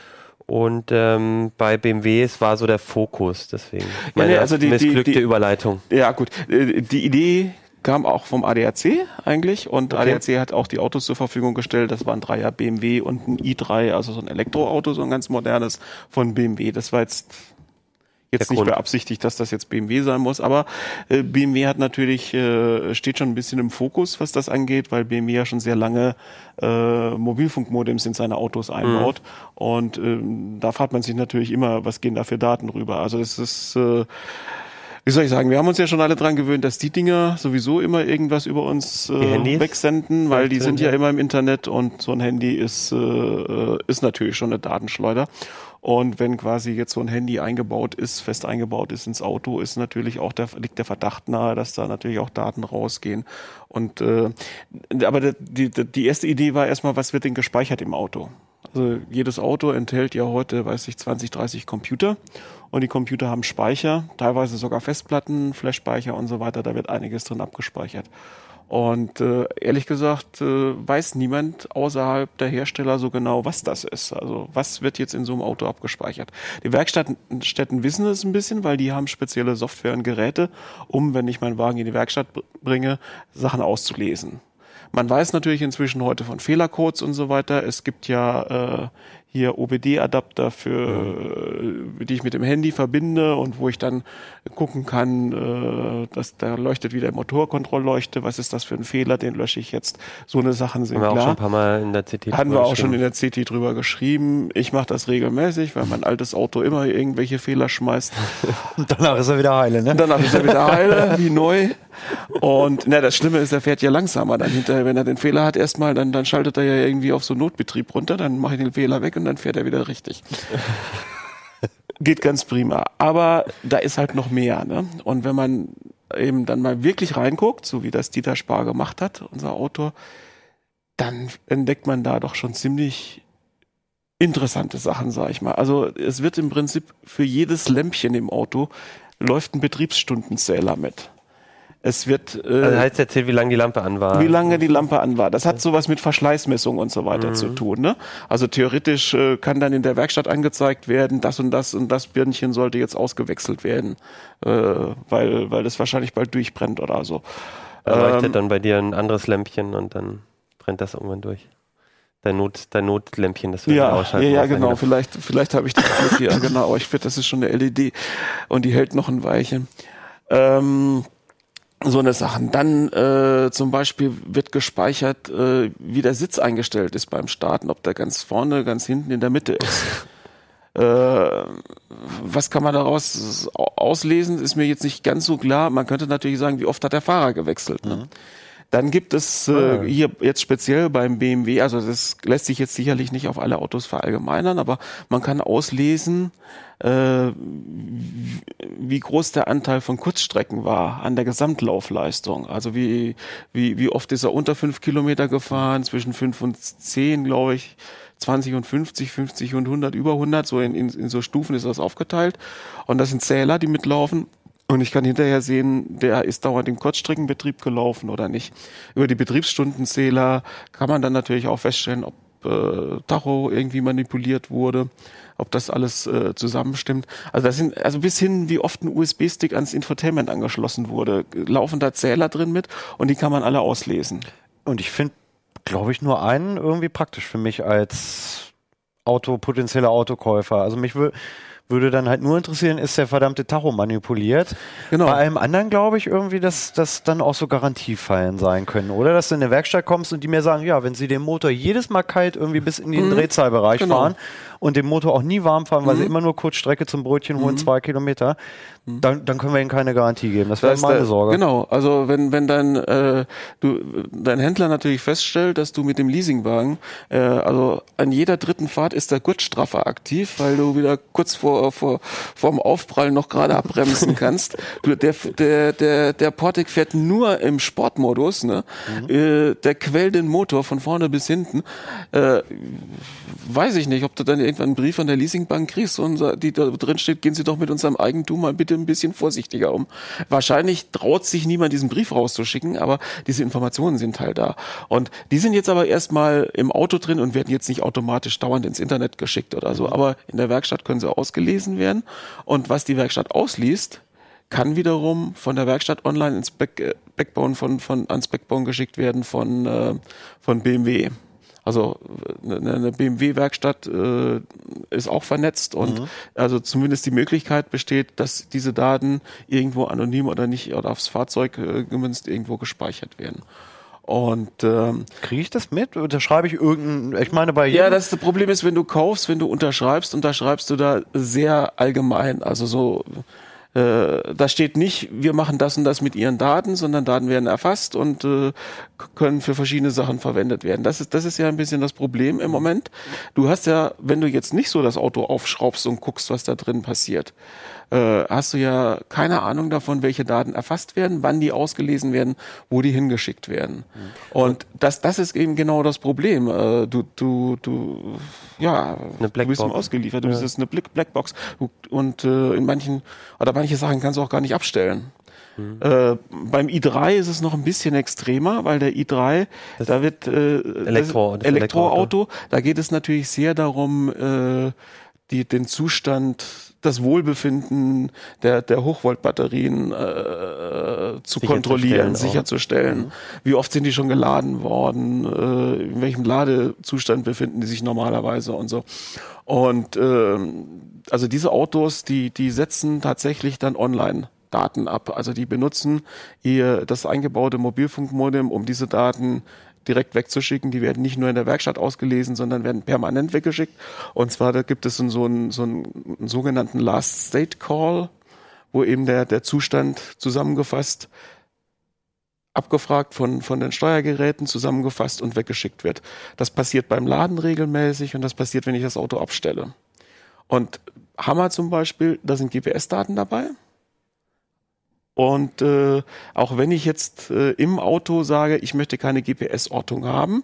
Und ähm, bei BMW es war so der Fokus, deswegen meine ja, nee, also die, missglückte die, die, Überleitung. Ja gut, äh, die Idee kam auch vom ADAC eigentlich und okay. ADAC hat auch die Autos zur Verfügung gestellt. Das waren Dreier BMW und ein i3, also so ein Elektroauto, so ein ganz modernes von BMW. Das war jetzt jetzt nicht beabsichtigt, dass das jetzt BMW sein muss, aber äh, BMW hat natürlich äh, steht schon ein bisschen im Fokus, was das angeht, weil BMW ja schon sehr lange äh, Mobilfunkmodems in seine Autos einbaut mhm. und äh, da fragt man sich natürlich immer, was gehen da für Daten rüber. Also das ist äh, wie soll ich sagen, wir haben uns ja schon alle dran gewöhnt, dass die Dinger sowieso immer irgendwas über uns äh, wegsenden, weil die sind ja immer im Internet und so ein Handy ist, äh, ist natürlich schon eine Datenschleuder. Und wenn quasi jetzt so ein Handy eingebaut ist, fest eingebaut ist ins Auto, ist natürlich auch der, liegt der Verdacht nahe, dass da natürlich auch Daten rausgehen. Und äh, aber die, die, die erste Idee war erstmal, was wird denn gespeichert im Auto? Also jedes Auto enthält ja heute, weiß ich, 20, 30 Computer und die Computer haben Speicher, teilweise sogar Festplatten, Flash-Speicher und so weiter. Da wird einiges drin abgespeichert. Und äh, ehrlich gesagt äh, weiß niemand außerhalb der Hersteller so genau, was das ist. Also was wird jetzt in so einem Auto abgespeichert. Die Werkstätten wissen es ein bisschen, weil die haben spezielle Software und Geräte, um, wenn ich meinen Wagen in die Werkstatt bringe, Sachen auszulesen. Man weiß natürlich inzwischen heute von Fehlercodes und so weiter. Es gibt ja äh, hier OBD-Adapter für, mhm. die ich mit dem Handy verbinde und wo ich dann gucken kann, äh, dass da leuchtet wieder Motorkontrollleuchte. Was ist das für ein Fehler? Den lösche ich jetzt. So eine Sachen sind Haben wir auch schon ein paar Mal in der CT Haben wir auch schon in der CT drüber geschrieben. Ich mache das regelmäßig, weil mein altes Auto immer irgendwelche Fehler schmeißt. und danach ist er wieder heile, ne? Und danach ist er wieder heile, wie neu. Und na, das Schlimme ist, er fährt ja langsamer dann hinterher. Wenn er den Fehler hat, erstmal, dann, dann schaltet er ja irgendwie auf so Notbetrieb runter, dann mache ich den Fehler weg und dann fährt er wieder richtig. Geht ganz prima. Aber da ist halt noch mehr. Ne? Und wenn man eben dann mal wirklich reinguckt, so wie das Dieter Spar gemacht hat, unser Autor, dann entdeckt man da doch schon ziemlich interessante Sachen, sag ich mal. Also es wird im Prinzip für jedes Lämpchen im Auto läuft ein Betriebsstundenzähler mit. Es wird. Äh, also heißt erzählt, wie lange die Lampe an war. Wie lange die Lampe an war. Das hat sowas mit Verschleißmessung und so weiter mhm. zu tun. Ne? Also theoretisch äh, kann dann in der Werkstatt angezeigt werden, das und das und das Birnchen sollte jetzt ausgewechselt werden, äh, weil weil das wahrscheinlich bald durchbrennt oder so. Da leuchtet ähm, dann bei dir ein anderes Lämpchen und dann brennt das irgendwann durch. Dein, Not, dein Notlämpchen, das du ja, ausschalten Ja, ja, genau. Vielleicht, vielleicht habe ich das Glück hier. genau, aber ich finde, das ist schon eine LED und die hält noch ein Weilchen. Ähm, so eine Sachen. Dann äh, zum Beispiel wird gespeichert, äh, wie der Sitz eingestellt ist beim Starten, ob der ganz vorne, ganz hinten in der Mitte ist. äh, was kann man daraus auslesen, ist mir jetzt nicht ganz so klar. Man könnte natürlich sagen, wie oft hat der Fahrer gewechselt. Ne? Mhm. Dann gibt es äh, ah. hier jetzt speziell beim BMW, also das lässt sich jetzt sicherlich nicht auf alle Autos verallgemeinern, aber man kann auslesen, äh, wie groß der Anteil von Kurzstrecken war an der Gesamtlaufleistung. Also wie, wie, wie oft ist er unter fünf Kilometer gefahren, zwischen fünf und zehn, glaube ich. 20 und 50, 50 und 100, über 100, so in, in, in so Stufen ist das aufgeteilt. Und das sind Zähler, die mitlaufen. Und ich kann hinterher sehen, der ist dauernd im Kurzstreckenbetrieb gelaufen oder nicht. Über die Betriebsstundenzähler kann man dann natürlich auch feststellen, ob äh, Tacho irgendwie manipuliert wurde, ob das alles äh, zusammenstimmt. Also das sind also bis hin, wie oft ein USB-Stick ans Infotainment angeschlossen wurde, laufen da Zähler drin mit und die kann man alle auslesen. Und ich finde, glaube ich, nur einen irgendwie praktisch für mich als Auto potenzieller Autokäufer. Also mich würde würde dann halt nur interessieren, ist der verdammte Tacho manipuliert? Genau. Bei allem anderen glaube ich irgendwie, dass das dann auch so Garantiefallen sein können, oder? Dass du in eine Werkstatt kommst und die mir sagen, ja, wenn sie den Motor jedes Mal kalt irgendwie bis in den mhm. Drehzahlbereich genau. fahren und den Motor auch nie warm fahren, weil mhm. sie immer nur kurz Strecke zum Brötchen holen, mhm. zwei Kilometer, mhm. Dann, dann können wir ihnen keine Garantie geben. Das wäre meine Sorge. Genau, also wenn, wenn dann äh, du, dein Händler natürlich feststellt, dass du mit dem Leasingwagen, äh, also an jeder dritten Fahrt ist der Gurtstraffer aktiv, weil du wieder kurz vor, vor, vor dem Aufprall noch gerade abbremsen kannst. Du, der, der, der, der Portic fährt nur im Sportmodus, ne? Mhm. Äh, der quält den Motor von vorne bis hinten. Äh, weiß ich nicht, ob du dann irgendwann einen Brief von der Leasingbank kriegst und die da drin steht, gehen Sie doch mit unserem Eigentum mal bitte ein bisschen vorsichtiger um. Wahrscheinlich traut sich niemand, diesen Brief rauszuschicken, aber diese Informationen sind halt da. Und die sind jetzt aber erstmal im Auto drin und werden jetzt nicht automatisch dauernd ins Internet geschickt oder so. Aber in der Werkstatt können sie ausgelesen werden. Und was die Werkstatt ausliest, kann wiederum von der Werkstatt online ins Back, äh, Backbone von, von, ans Backbone geschickt werden von, äh, von BMW. Also eine BMW-Werkstatt äh, ist auch vernetzt und mhm. also zumindest die Möglichkeit besteht, dass diese Daten irgendwo anonym oder nicht oder aufs Fahrzeug äh, gemünzt irgendwo gespeichert werden. Und ähm, kriege ich das mit? Unterschreibe ich irgendein? Ich meine bei jedem ja, das, das Problem ist, wenn du kaufst, wenn du unterschreibst, unterschreibst du da sehr allgemein, also so äh, da steht nicht, wir machen das und das mit ihren Daten, sondern Daten werden erfasst und äh, können für verschiedene Sachen verwendet werden. Das ist, das ist ja ein bisschen das Problem im Moment. Du hast ja, wenn du jetzt nicht so das Auto aufschraubst und guckst, was da drin passiert, äh, hast du ja keine Ahnung davon, welche Daten erfasst werden, wann die ausgelesen werden, wo die hingeschickt werden. Mhm. Und das, das ist eben genau das Problem. Äh, du, du, du, ja, eine du bist ausgeliefert, du ja. bist eine Blackbox. Und äh, in manchen, oder manche Sachen kannst du auch gar nicht abstellen. Mhm. Äh, beim i3 ist es noch ein bisschen extremer, weil der i3, das da wird äh, Elektro, Elektroauto, Elektroauto, da geht es natürlich sehr darum, äh, die, den Zustand, das Wohlbefinden der, der Hochvoltbatterien äh, zu Sicher kontrollieren, sicherzustellen. Mhm. Wie oft sind die schon geladen worden? Äh, in welchem Ladezustand befinden die sich normalerweise und so. Und äh, also diese Autos, die, die setzen tatsächlich dann online Daten ab. Also die benutzen ihr das eingebaute Mobilfunkmodem, um diese Daten direkt wegzuschicken. Die werden nicht nur in der Werkstatt ausgelesen, sondern werden permanent weggeschickt. Und zwar da gibt es so einen, so einen, einen sogenannten Last State Call, wo eben der, der Zustand zusammengefasst abgefragt von, von den Steuergeräten, zusammengefasst und weggeschickt wird. Das passiert beim Laden regelmäßig und das passiert, wenn ich das Auto abstelle. Und Hammer zum Beispiel, da sind GPS-Daten dabei. Und äh, auch wenn ich jetzt äh, im Auto sage, ich möchte keine GPS-Ortung haben,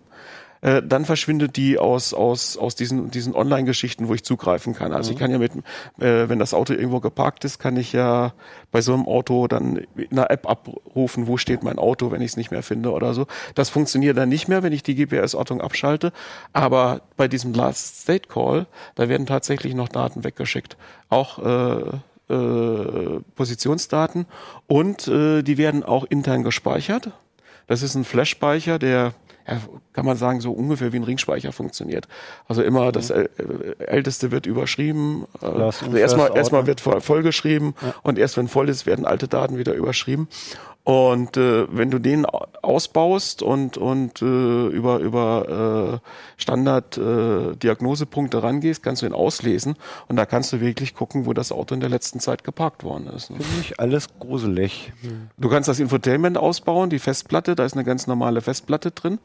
äh, dann verschwindet die aus, aus, aus diesen, diesen Online-Geschichten, wo ich zugreifen kann. Also mhm. ich kann ja mit, äh, wenn das Auto irgendwo geparkt ist, kann ich ja bei so einem Auto dann in einer App abrufen, wo steht mein Auto, wenn ich es nicht mehr finde oder so. Das funktioniert dann nicht mehr, wenn ich die GPS-Ortung abschalte. Aber bei diesem Last State Call, da werden tatsächlich noch Daten weggeschickt. Auch äh, äh, Positionsdaten und äh, die werden auch intern gespeichert. Das ist ein Flash-Speicher, der ja, kann man sagen, so ungefähr wie ein Ringspeicher funktioniert. Also immer das mhm. Älteste wird überschrieben. Äh, also erstmal, erstmal wird vollgeschrieben ja. und erst wenn voll ist, werden alte Daten wieder überschrieben. Und äh, wenn du den ausbaust und, und äh, über, über äh, Standard-Diagnosepunkte äh, rangehst, kannst du ihn auslesen und da kannst du wirklich gucken, wo das Auto in der letzten Zeit geparkt worden ist. Ne? Finde ich alles gruselig. Du kannst das Infotainment ausbauen, die Festplatte, da ist eine ganz normale Festplatte drin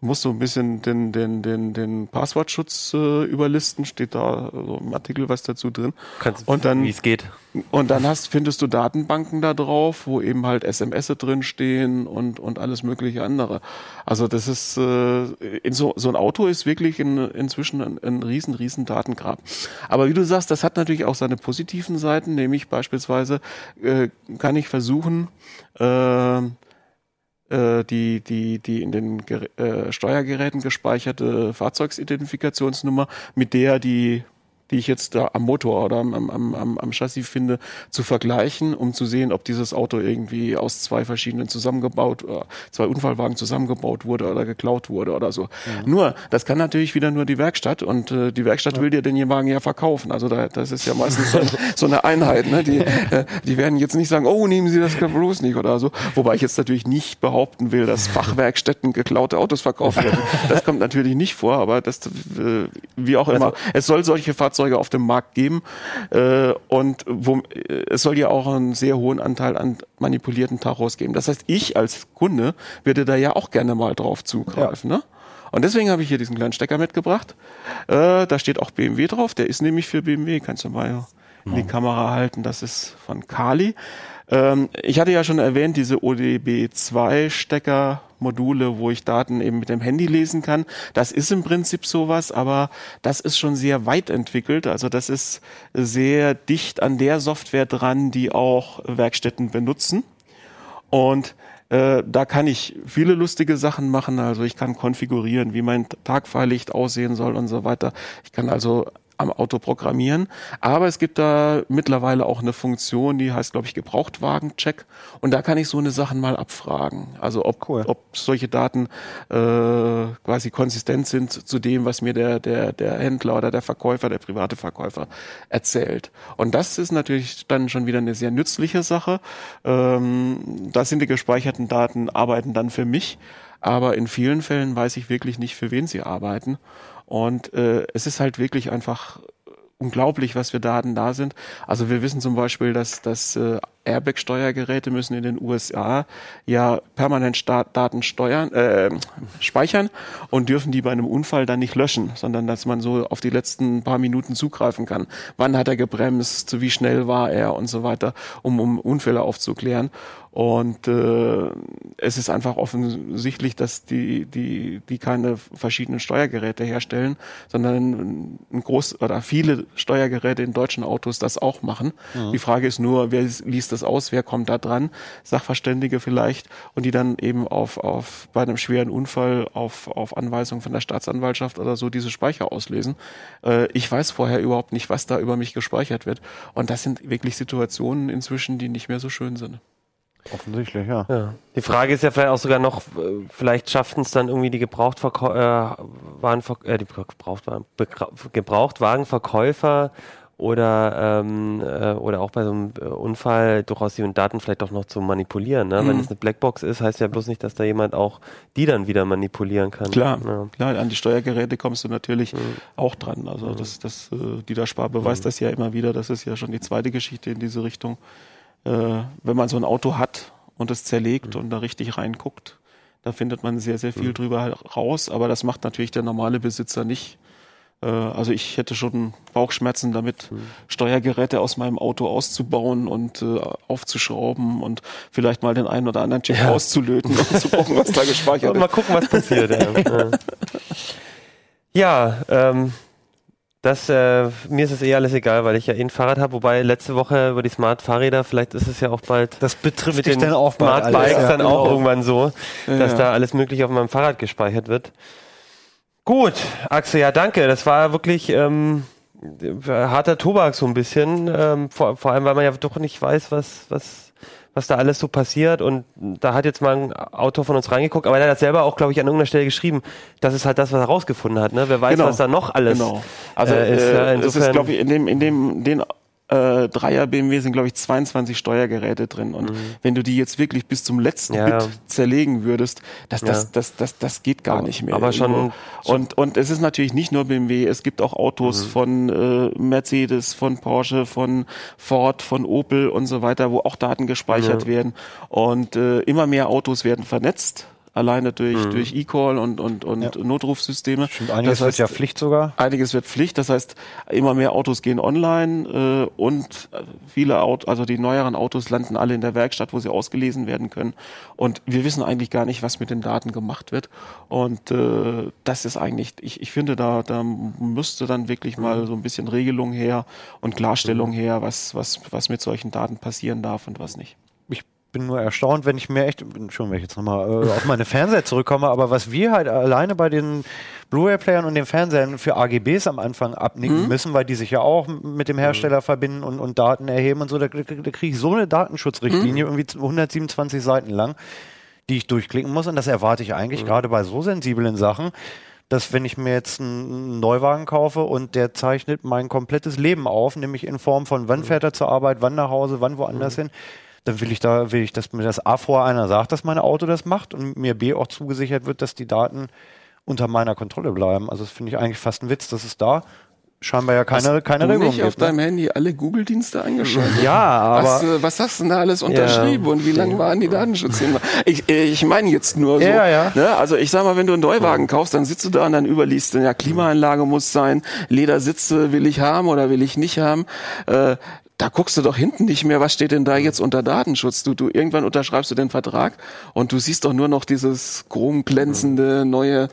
musst du ein bisschen den, den, den, den Passwortschutz äh, überlisten, steht da so im Artikel was dazu drin. Kannst, und dann, wie es geht. Und dann hast, findest du Datenbanken da drauf, wo eben halt SMS drin stehen und, und alles mögliche andere. Also das ist, äh, in so, so ein Auto ist wirklich in, inzwischen ein, ein riesen, riesen Datengrab. Aber wie du sagst, das hat natürlich auch seine positiven Seiten, nämlich beispielsweise äh, kann ich versuchen, äh, äh, die, die, die in den äh, Steuergeräten gespeicherte Fahrzeugsidentifikationsnummer, mit der die die ich jetzt da am Motor oder am, am, am, am Chassis finde, zu vergleichen, um zu sehen, ob dieses Auto irgendwie aus zwei verschiedenen zusammengebaut, äh, zwei Unfallwagen zusammengebaut wurde oder geklaut wurde oder so. Mhm. Nur, das kann natürlich wieder nur die Werkstatt und äh, die Werkstatt ja. will dir den Wagen ja verkaufen. Also da, das ist ja meistens so, so eine Einheit. Ne? Die, äh, die werden jetzt nicht sagen, oh, nehmen Sie das bloß nicht oder so. Wobei ich jetzt natürlich nicht behaupten will, dass Fachwerkstätten geklaute Autos verkaufen werden. Das kommt natürlich nicht vor, aber das, äh, wie auch immer. Also, es soll solche Fahrzeuge Fahrzeuge auf dem Markt geben. Äh, und wo, äh, es soll ja auch einen sehr hohen Anteil an manipulierten Tachos geben. Das heißt, ich als Kunde würde da ja auch gerne mal drauf zugreifen. Ja. Ne? Und deswegen habe ich hier diesen kleinen Stecker mitgebracht. Äh, da steht auch BMW drauf. Der ist nämlich für BMW. Kannst du mal in die Kamera halten. Das ist von Kali. Ähm, ich hatte ja schon erwähnt, diese ODB2-Stecker Module, wo ich Daten eben mit dem Handy lesen kann. Das ist im Prinzip sowas, aber das ist schon sehr weit entwickelt. Also das ist sehr dicht an der Software dran, die auch Werkstätten benutzen. Und äh, da kann ich viele lustige Sachen machen. Also ich kann konfigurieren, wie mein Tagfahrlicht aussehen soll und so weiter. Ich kann also am Auto programmieren. Aber es gibt da mittlerweile auch eine Funktion, die heißt, glaube ich, Gebrauchtwagencheck. Und da kann ich so eine Sachen mal abfragen. Also ob, cool. ob solche Daten äh, quasi konsistent sind zu dem, was mir der, der, der Händler oder der Verkäufer, der private Verkäufer erzählt. Und das ist natürlich dann schon wieder eine sehr nützliche Sache. Ähm, da sind die gespeicherten Daten, arbeiten dann für mich. Aber in vielen Fällen weiß ich wirklich nicht, für wen sie arbeiten. Und äh, es ist halt wirklich einfach unglaublich, was für Daten da sind. Also wir wissen zum Beispiel, dass, dass äh, Airbag-Steuergeräte müssen in den USA ja permanent Start Daten steuern, äh, speichern und dürfen die bei einem Unfall dann nicht löschen, sondern dass man so auf die letzten paar Minuten zugreifen kann. Wann hat er gebremst, wie schnell war er und so weiter, um, um Unfälle aufzuklären. Und äh, es ist einfach offensichtlich, dass die, die, die keine verschiedenen Steuergeräte herstellen, sondern ein groß oder viele Steuergeräte in deutschen Autos das auch machen. Mhm. Die Frage ist nur, wer liest das aus, wer kommt da dran? Sachverständige vielleicht und die dann eben auf, auf bei einem schweren Unfall auf, auf Anweisung von der Staatsanwaltschaft oder so diese Speicher auslesen. Äh, ich weiß vorher überhaupt nicht, was da über mich gespeichert wird. Und das sind wirklich Situationen inzwischen, die nicht mehr so schön sind. Offensichtlich, ja. ja. Die Frage ist ja vielleicht auch sogar noch, äh, vielleicht schaffen es dann irgendwie die Gebrauchtverkäufer, äh, äh, die Gebrauchtwagen, Gebrauchtwagenverkäufer oder ähm, äh, oder auch bei so einem äh, Unfall durchaus die Daten vielleicht auch noch zu manipulieren. Ne? Mhm. Wenn es eine Blackbox ist, heißt ja bloß nicht, dass da jemand auch die dann wieder manipulieren kann. Klar, ja. klar. An die Steuergeräte kommst du natürlich mhm. auch dran. Also mhm. das, das, äh, Dieter Spar beweist mhm. das ja immer wieder. Das ist ja schon die zweite Geschichte in diese Richtung äh, wenn man so ein Auto hat und es zerlegt mhm. und da richtig reinguckt, da findet man sehr, sehr viel mhm. drüber raus. Aber das macht natürlich der normale Besitzer nicht. Äh, also ich hätte schon Bauchschmerzen damit, mhm. Steuergeräte aus meinem Auto auszubauen und äh, aufzuschrauben und vielleicht mal den einen oder anderen Chip ja. auszulöten und zu gucken, was da gespeichert und Mal gucken, was passiert. ja, ja ähm, das, äh, mir ist es eh alles egal, weil ich ja eh ein Fahrrad habe. Wobei letzte Woche über die Smart-Fahrräder, vielleicht ist es ja auch bald. Das betrifft mit den dann auch Smart Bikes ja, dann auch genau. irgendwann so, dass ja. da alles Mögliche auf meinem Fahrrad gespeichert wird. Gut, Axel, ja danke. Das war wirklich ähm, harter Tobak so ein bisschen. Ähm, vor, vor allem, weil man ja doch nicht weiß, was, was was da alles so passiert. Und da hat jetzt mal ein Autor von uns reingeguckt, aber er hat selber auch, glaube ich, an irgendeiner Stelle geschrieben, das ist halt das, was er rausgefunden hat. Ne? Wer weiß, genau. was da noch alles genau. also, äh, ist. Äh, insofern, das ist, glaube ich, in dem, in dem, den äh, Dreier BMW sind, glaube ich, 22 Steuergeräte drin. Und mhm. wenn du die jetzt wirklich bis zum letzten ja. Bit zerlegen würdest, das, das, ja. das, das, das geht gar nicht mehr. Aber schon. Und, und es ist natürlich nicht nur BMW, es gibt auch Autos mhm. von äh, Mercedes, von Porsche, von Ford, von Opel und so weiter, wo auch Daten gespeichert ja. werden. Und äh, immer mehr Autos werden vernetzt alleine durch, mhm. durch E-Call und, und, und ja. Notrufsysteme. Stimmt, einiges das heißt, wird ja Pflicht sogar. Einiges wird Pflicht, das heißt, immer mehr Autos gehen online äh, und viele Autos, also die neueren Autos landen alle in der Werkstatt, wo sie ausgelesen werden können. Und wir wissen eigentlich gar nicht, was mit den Daten gemacht wird. Und äh, das ist eigentlich, ich, ich finde, da, da müsste dann wirklich mal mhm. so ein bisschen Regelung her und Klarstellung mhm. her, was, was, was mit solchen Daten passieren darf und was nicht bin nur erstaunt, wenn ich mir echt, schon wenn ich jetzt nochmal äh, auf meine Fernseher zurückkomme, aber was wir halt alleine bei den Blu-ray-Playern und den Fernsehern für AGBs am Anfang abnicken mhm. müssen, weil die sich ja auch mit dem Hersteller mhm. verbinden und, und Daten erheben und so, da, da, da kriege ich so eine Datenschutzrichtlinie, mhm. irgendwie 127 Seiten lang, die ich durchklicken muss und das erwarte ich eigentlich mhm. gerade bei so sensiblen Sachen, dass wenn ich mir jetzt einen Neuwagen kaufe und der zeichnet mein komplettes Leben auf, nämlich in Form von wann mhm. fährt er zur Arbeit, wann nach Hause, wann woanders mhm. hin, dann will ich da, will ich, dass mir das A vorher einer sagt, dass mein Auto das macht und mir B auch zugesichert wird, dass die Daten unter meiner Kontrolle bleiben. Also das finde ich eigentlich fast ein Witz, dass es da scheinbar ja keine, hast keine du Regelung nicht auf ne? deinem Handy alle Google-Dienste eingeschaltet? Ja, aber... Was, äh, was hast du denn da alles unterschrieben ja. und wie lange waren die Datenschutzthemen? Ich, ich meine jetzt nur so. Ja, ja. Ne? Also ich sag mal, wenn du einen Neuwagen kaufst, dann sitzt du da und dann überliest, ja, Klimaanlage muss sein, Ledersitze will ich haben oder will ich nicht haben. Äh, da guckst du doch hinten nicht mehr, was steht denn da jetzt unter Datenschutz? Du, du irgendwann unterschreibst du den Vertrag und du siehst doch nur noch dieses chromglänzende neue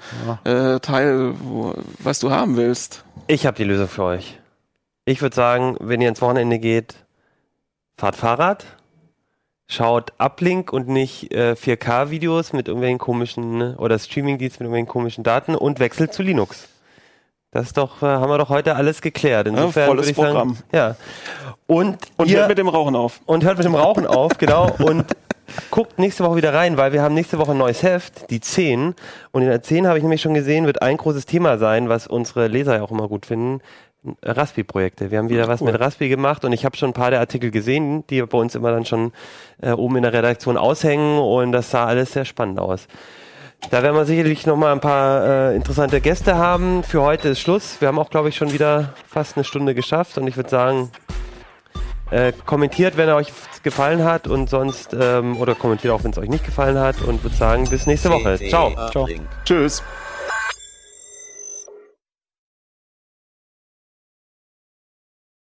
äh, Teil, wo, was du haben willst. Ich habe die Lösung für euch. Ich würde sagen, wenn ihr ins Wochenende geht, fahrt Fahrrad, schaut Uplink und nicht äh, 4K-Videos mit irgendwelchen komischen oder Streaming-Dienst mit irgendwelchen komischen Daten und wechselt zu Linux. Das ist doch, äh, haben wir doch heute alles geklärt. Insofern ja, volles Programm. Sagen, ja. Und, und ihr, hört mit dem Rauchen auf. Und hört mit dem Rauchen auf, genau. Und guckt nächste Woche wieder rein, weil wir haben nächste Woche ein neues Heft, die 10. Und in der 10 habe ich nämlich schon gesehen, wird ein großes Thema sein, was unsere Leser ja auch immer gut finden. Raspi-Projekte. Wir haben wieder was cool. mit Raspi gemacht und ich habe schon ein paar der Artikel gesehen, die bei uns immer dann schon äh, oben in der Redaktion aushängen und das sah alles sehr spannend aus. Da werden wir sicherlich noch mal ein paar äh, interessante Gäste haben. Für heute ist Schluss. Wir haben auch, glaube ich, schon wieder fast eine Stunde geschafft und ich würde sagen, Äh, kommentiert, wenn er euch gefallen hat und sonst, ähm, oder kommentiert auch, wenn es euch nicht gefallen hat und würde sagen, bis nächste Woche. Ciao. Ciao. Tschüss.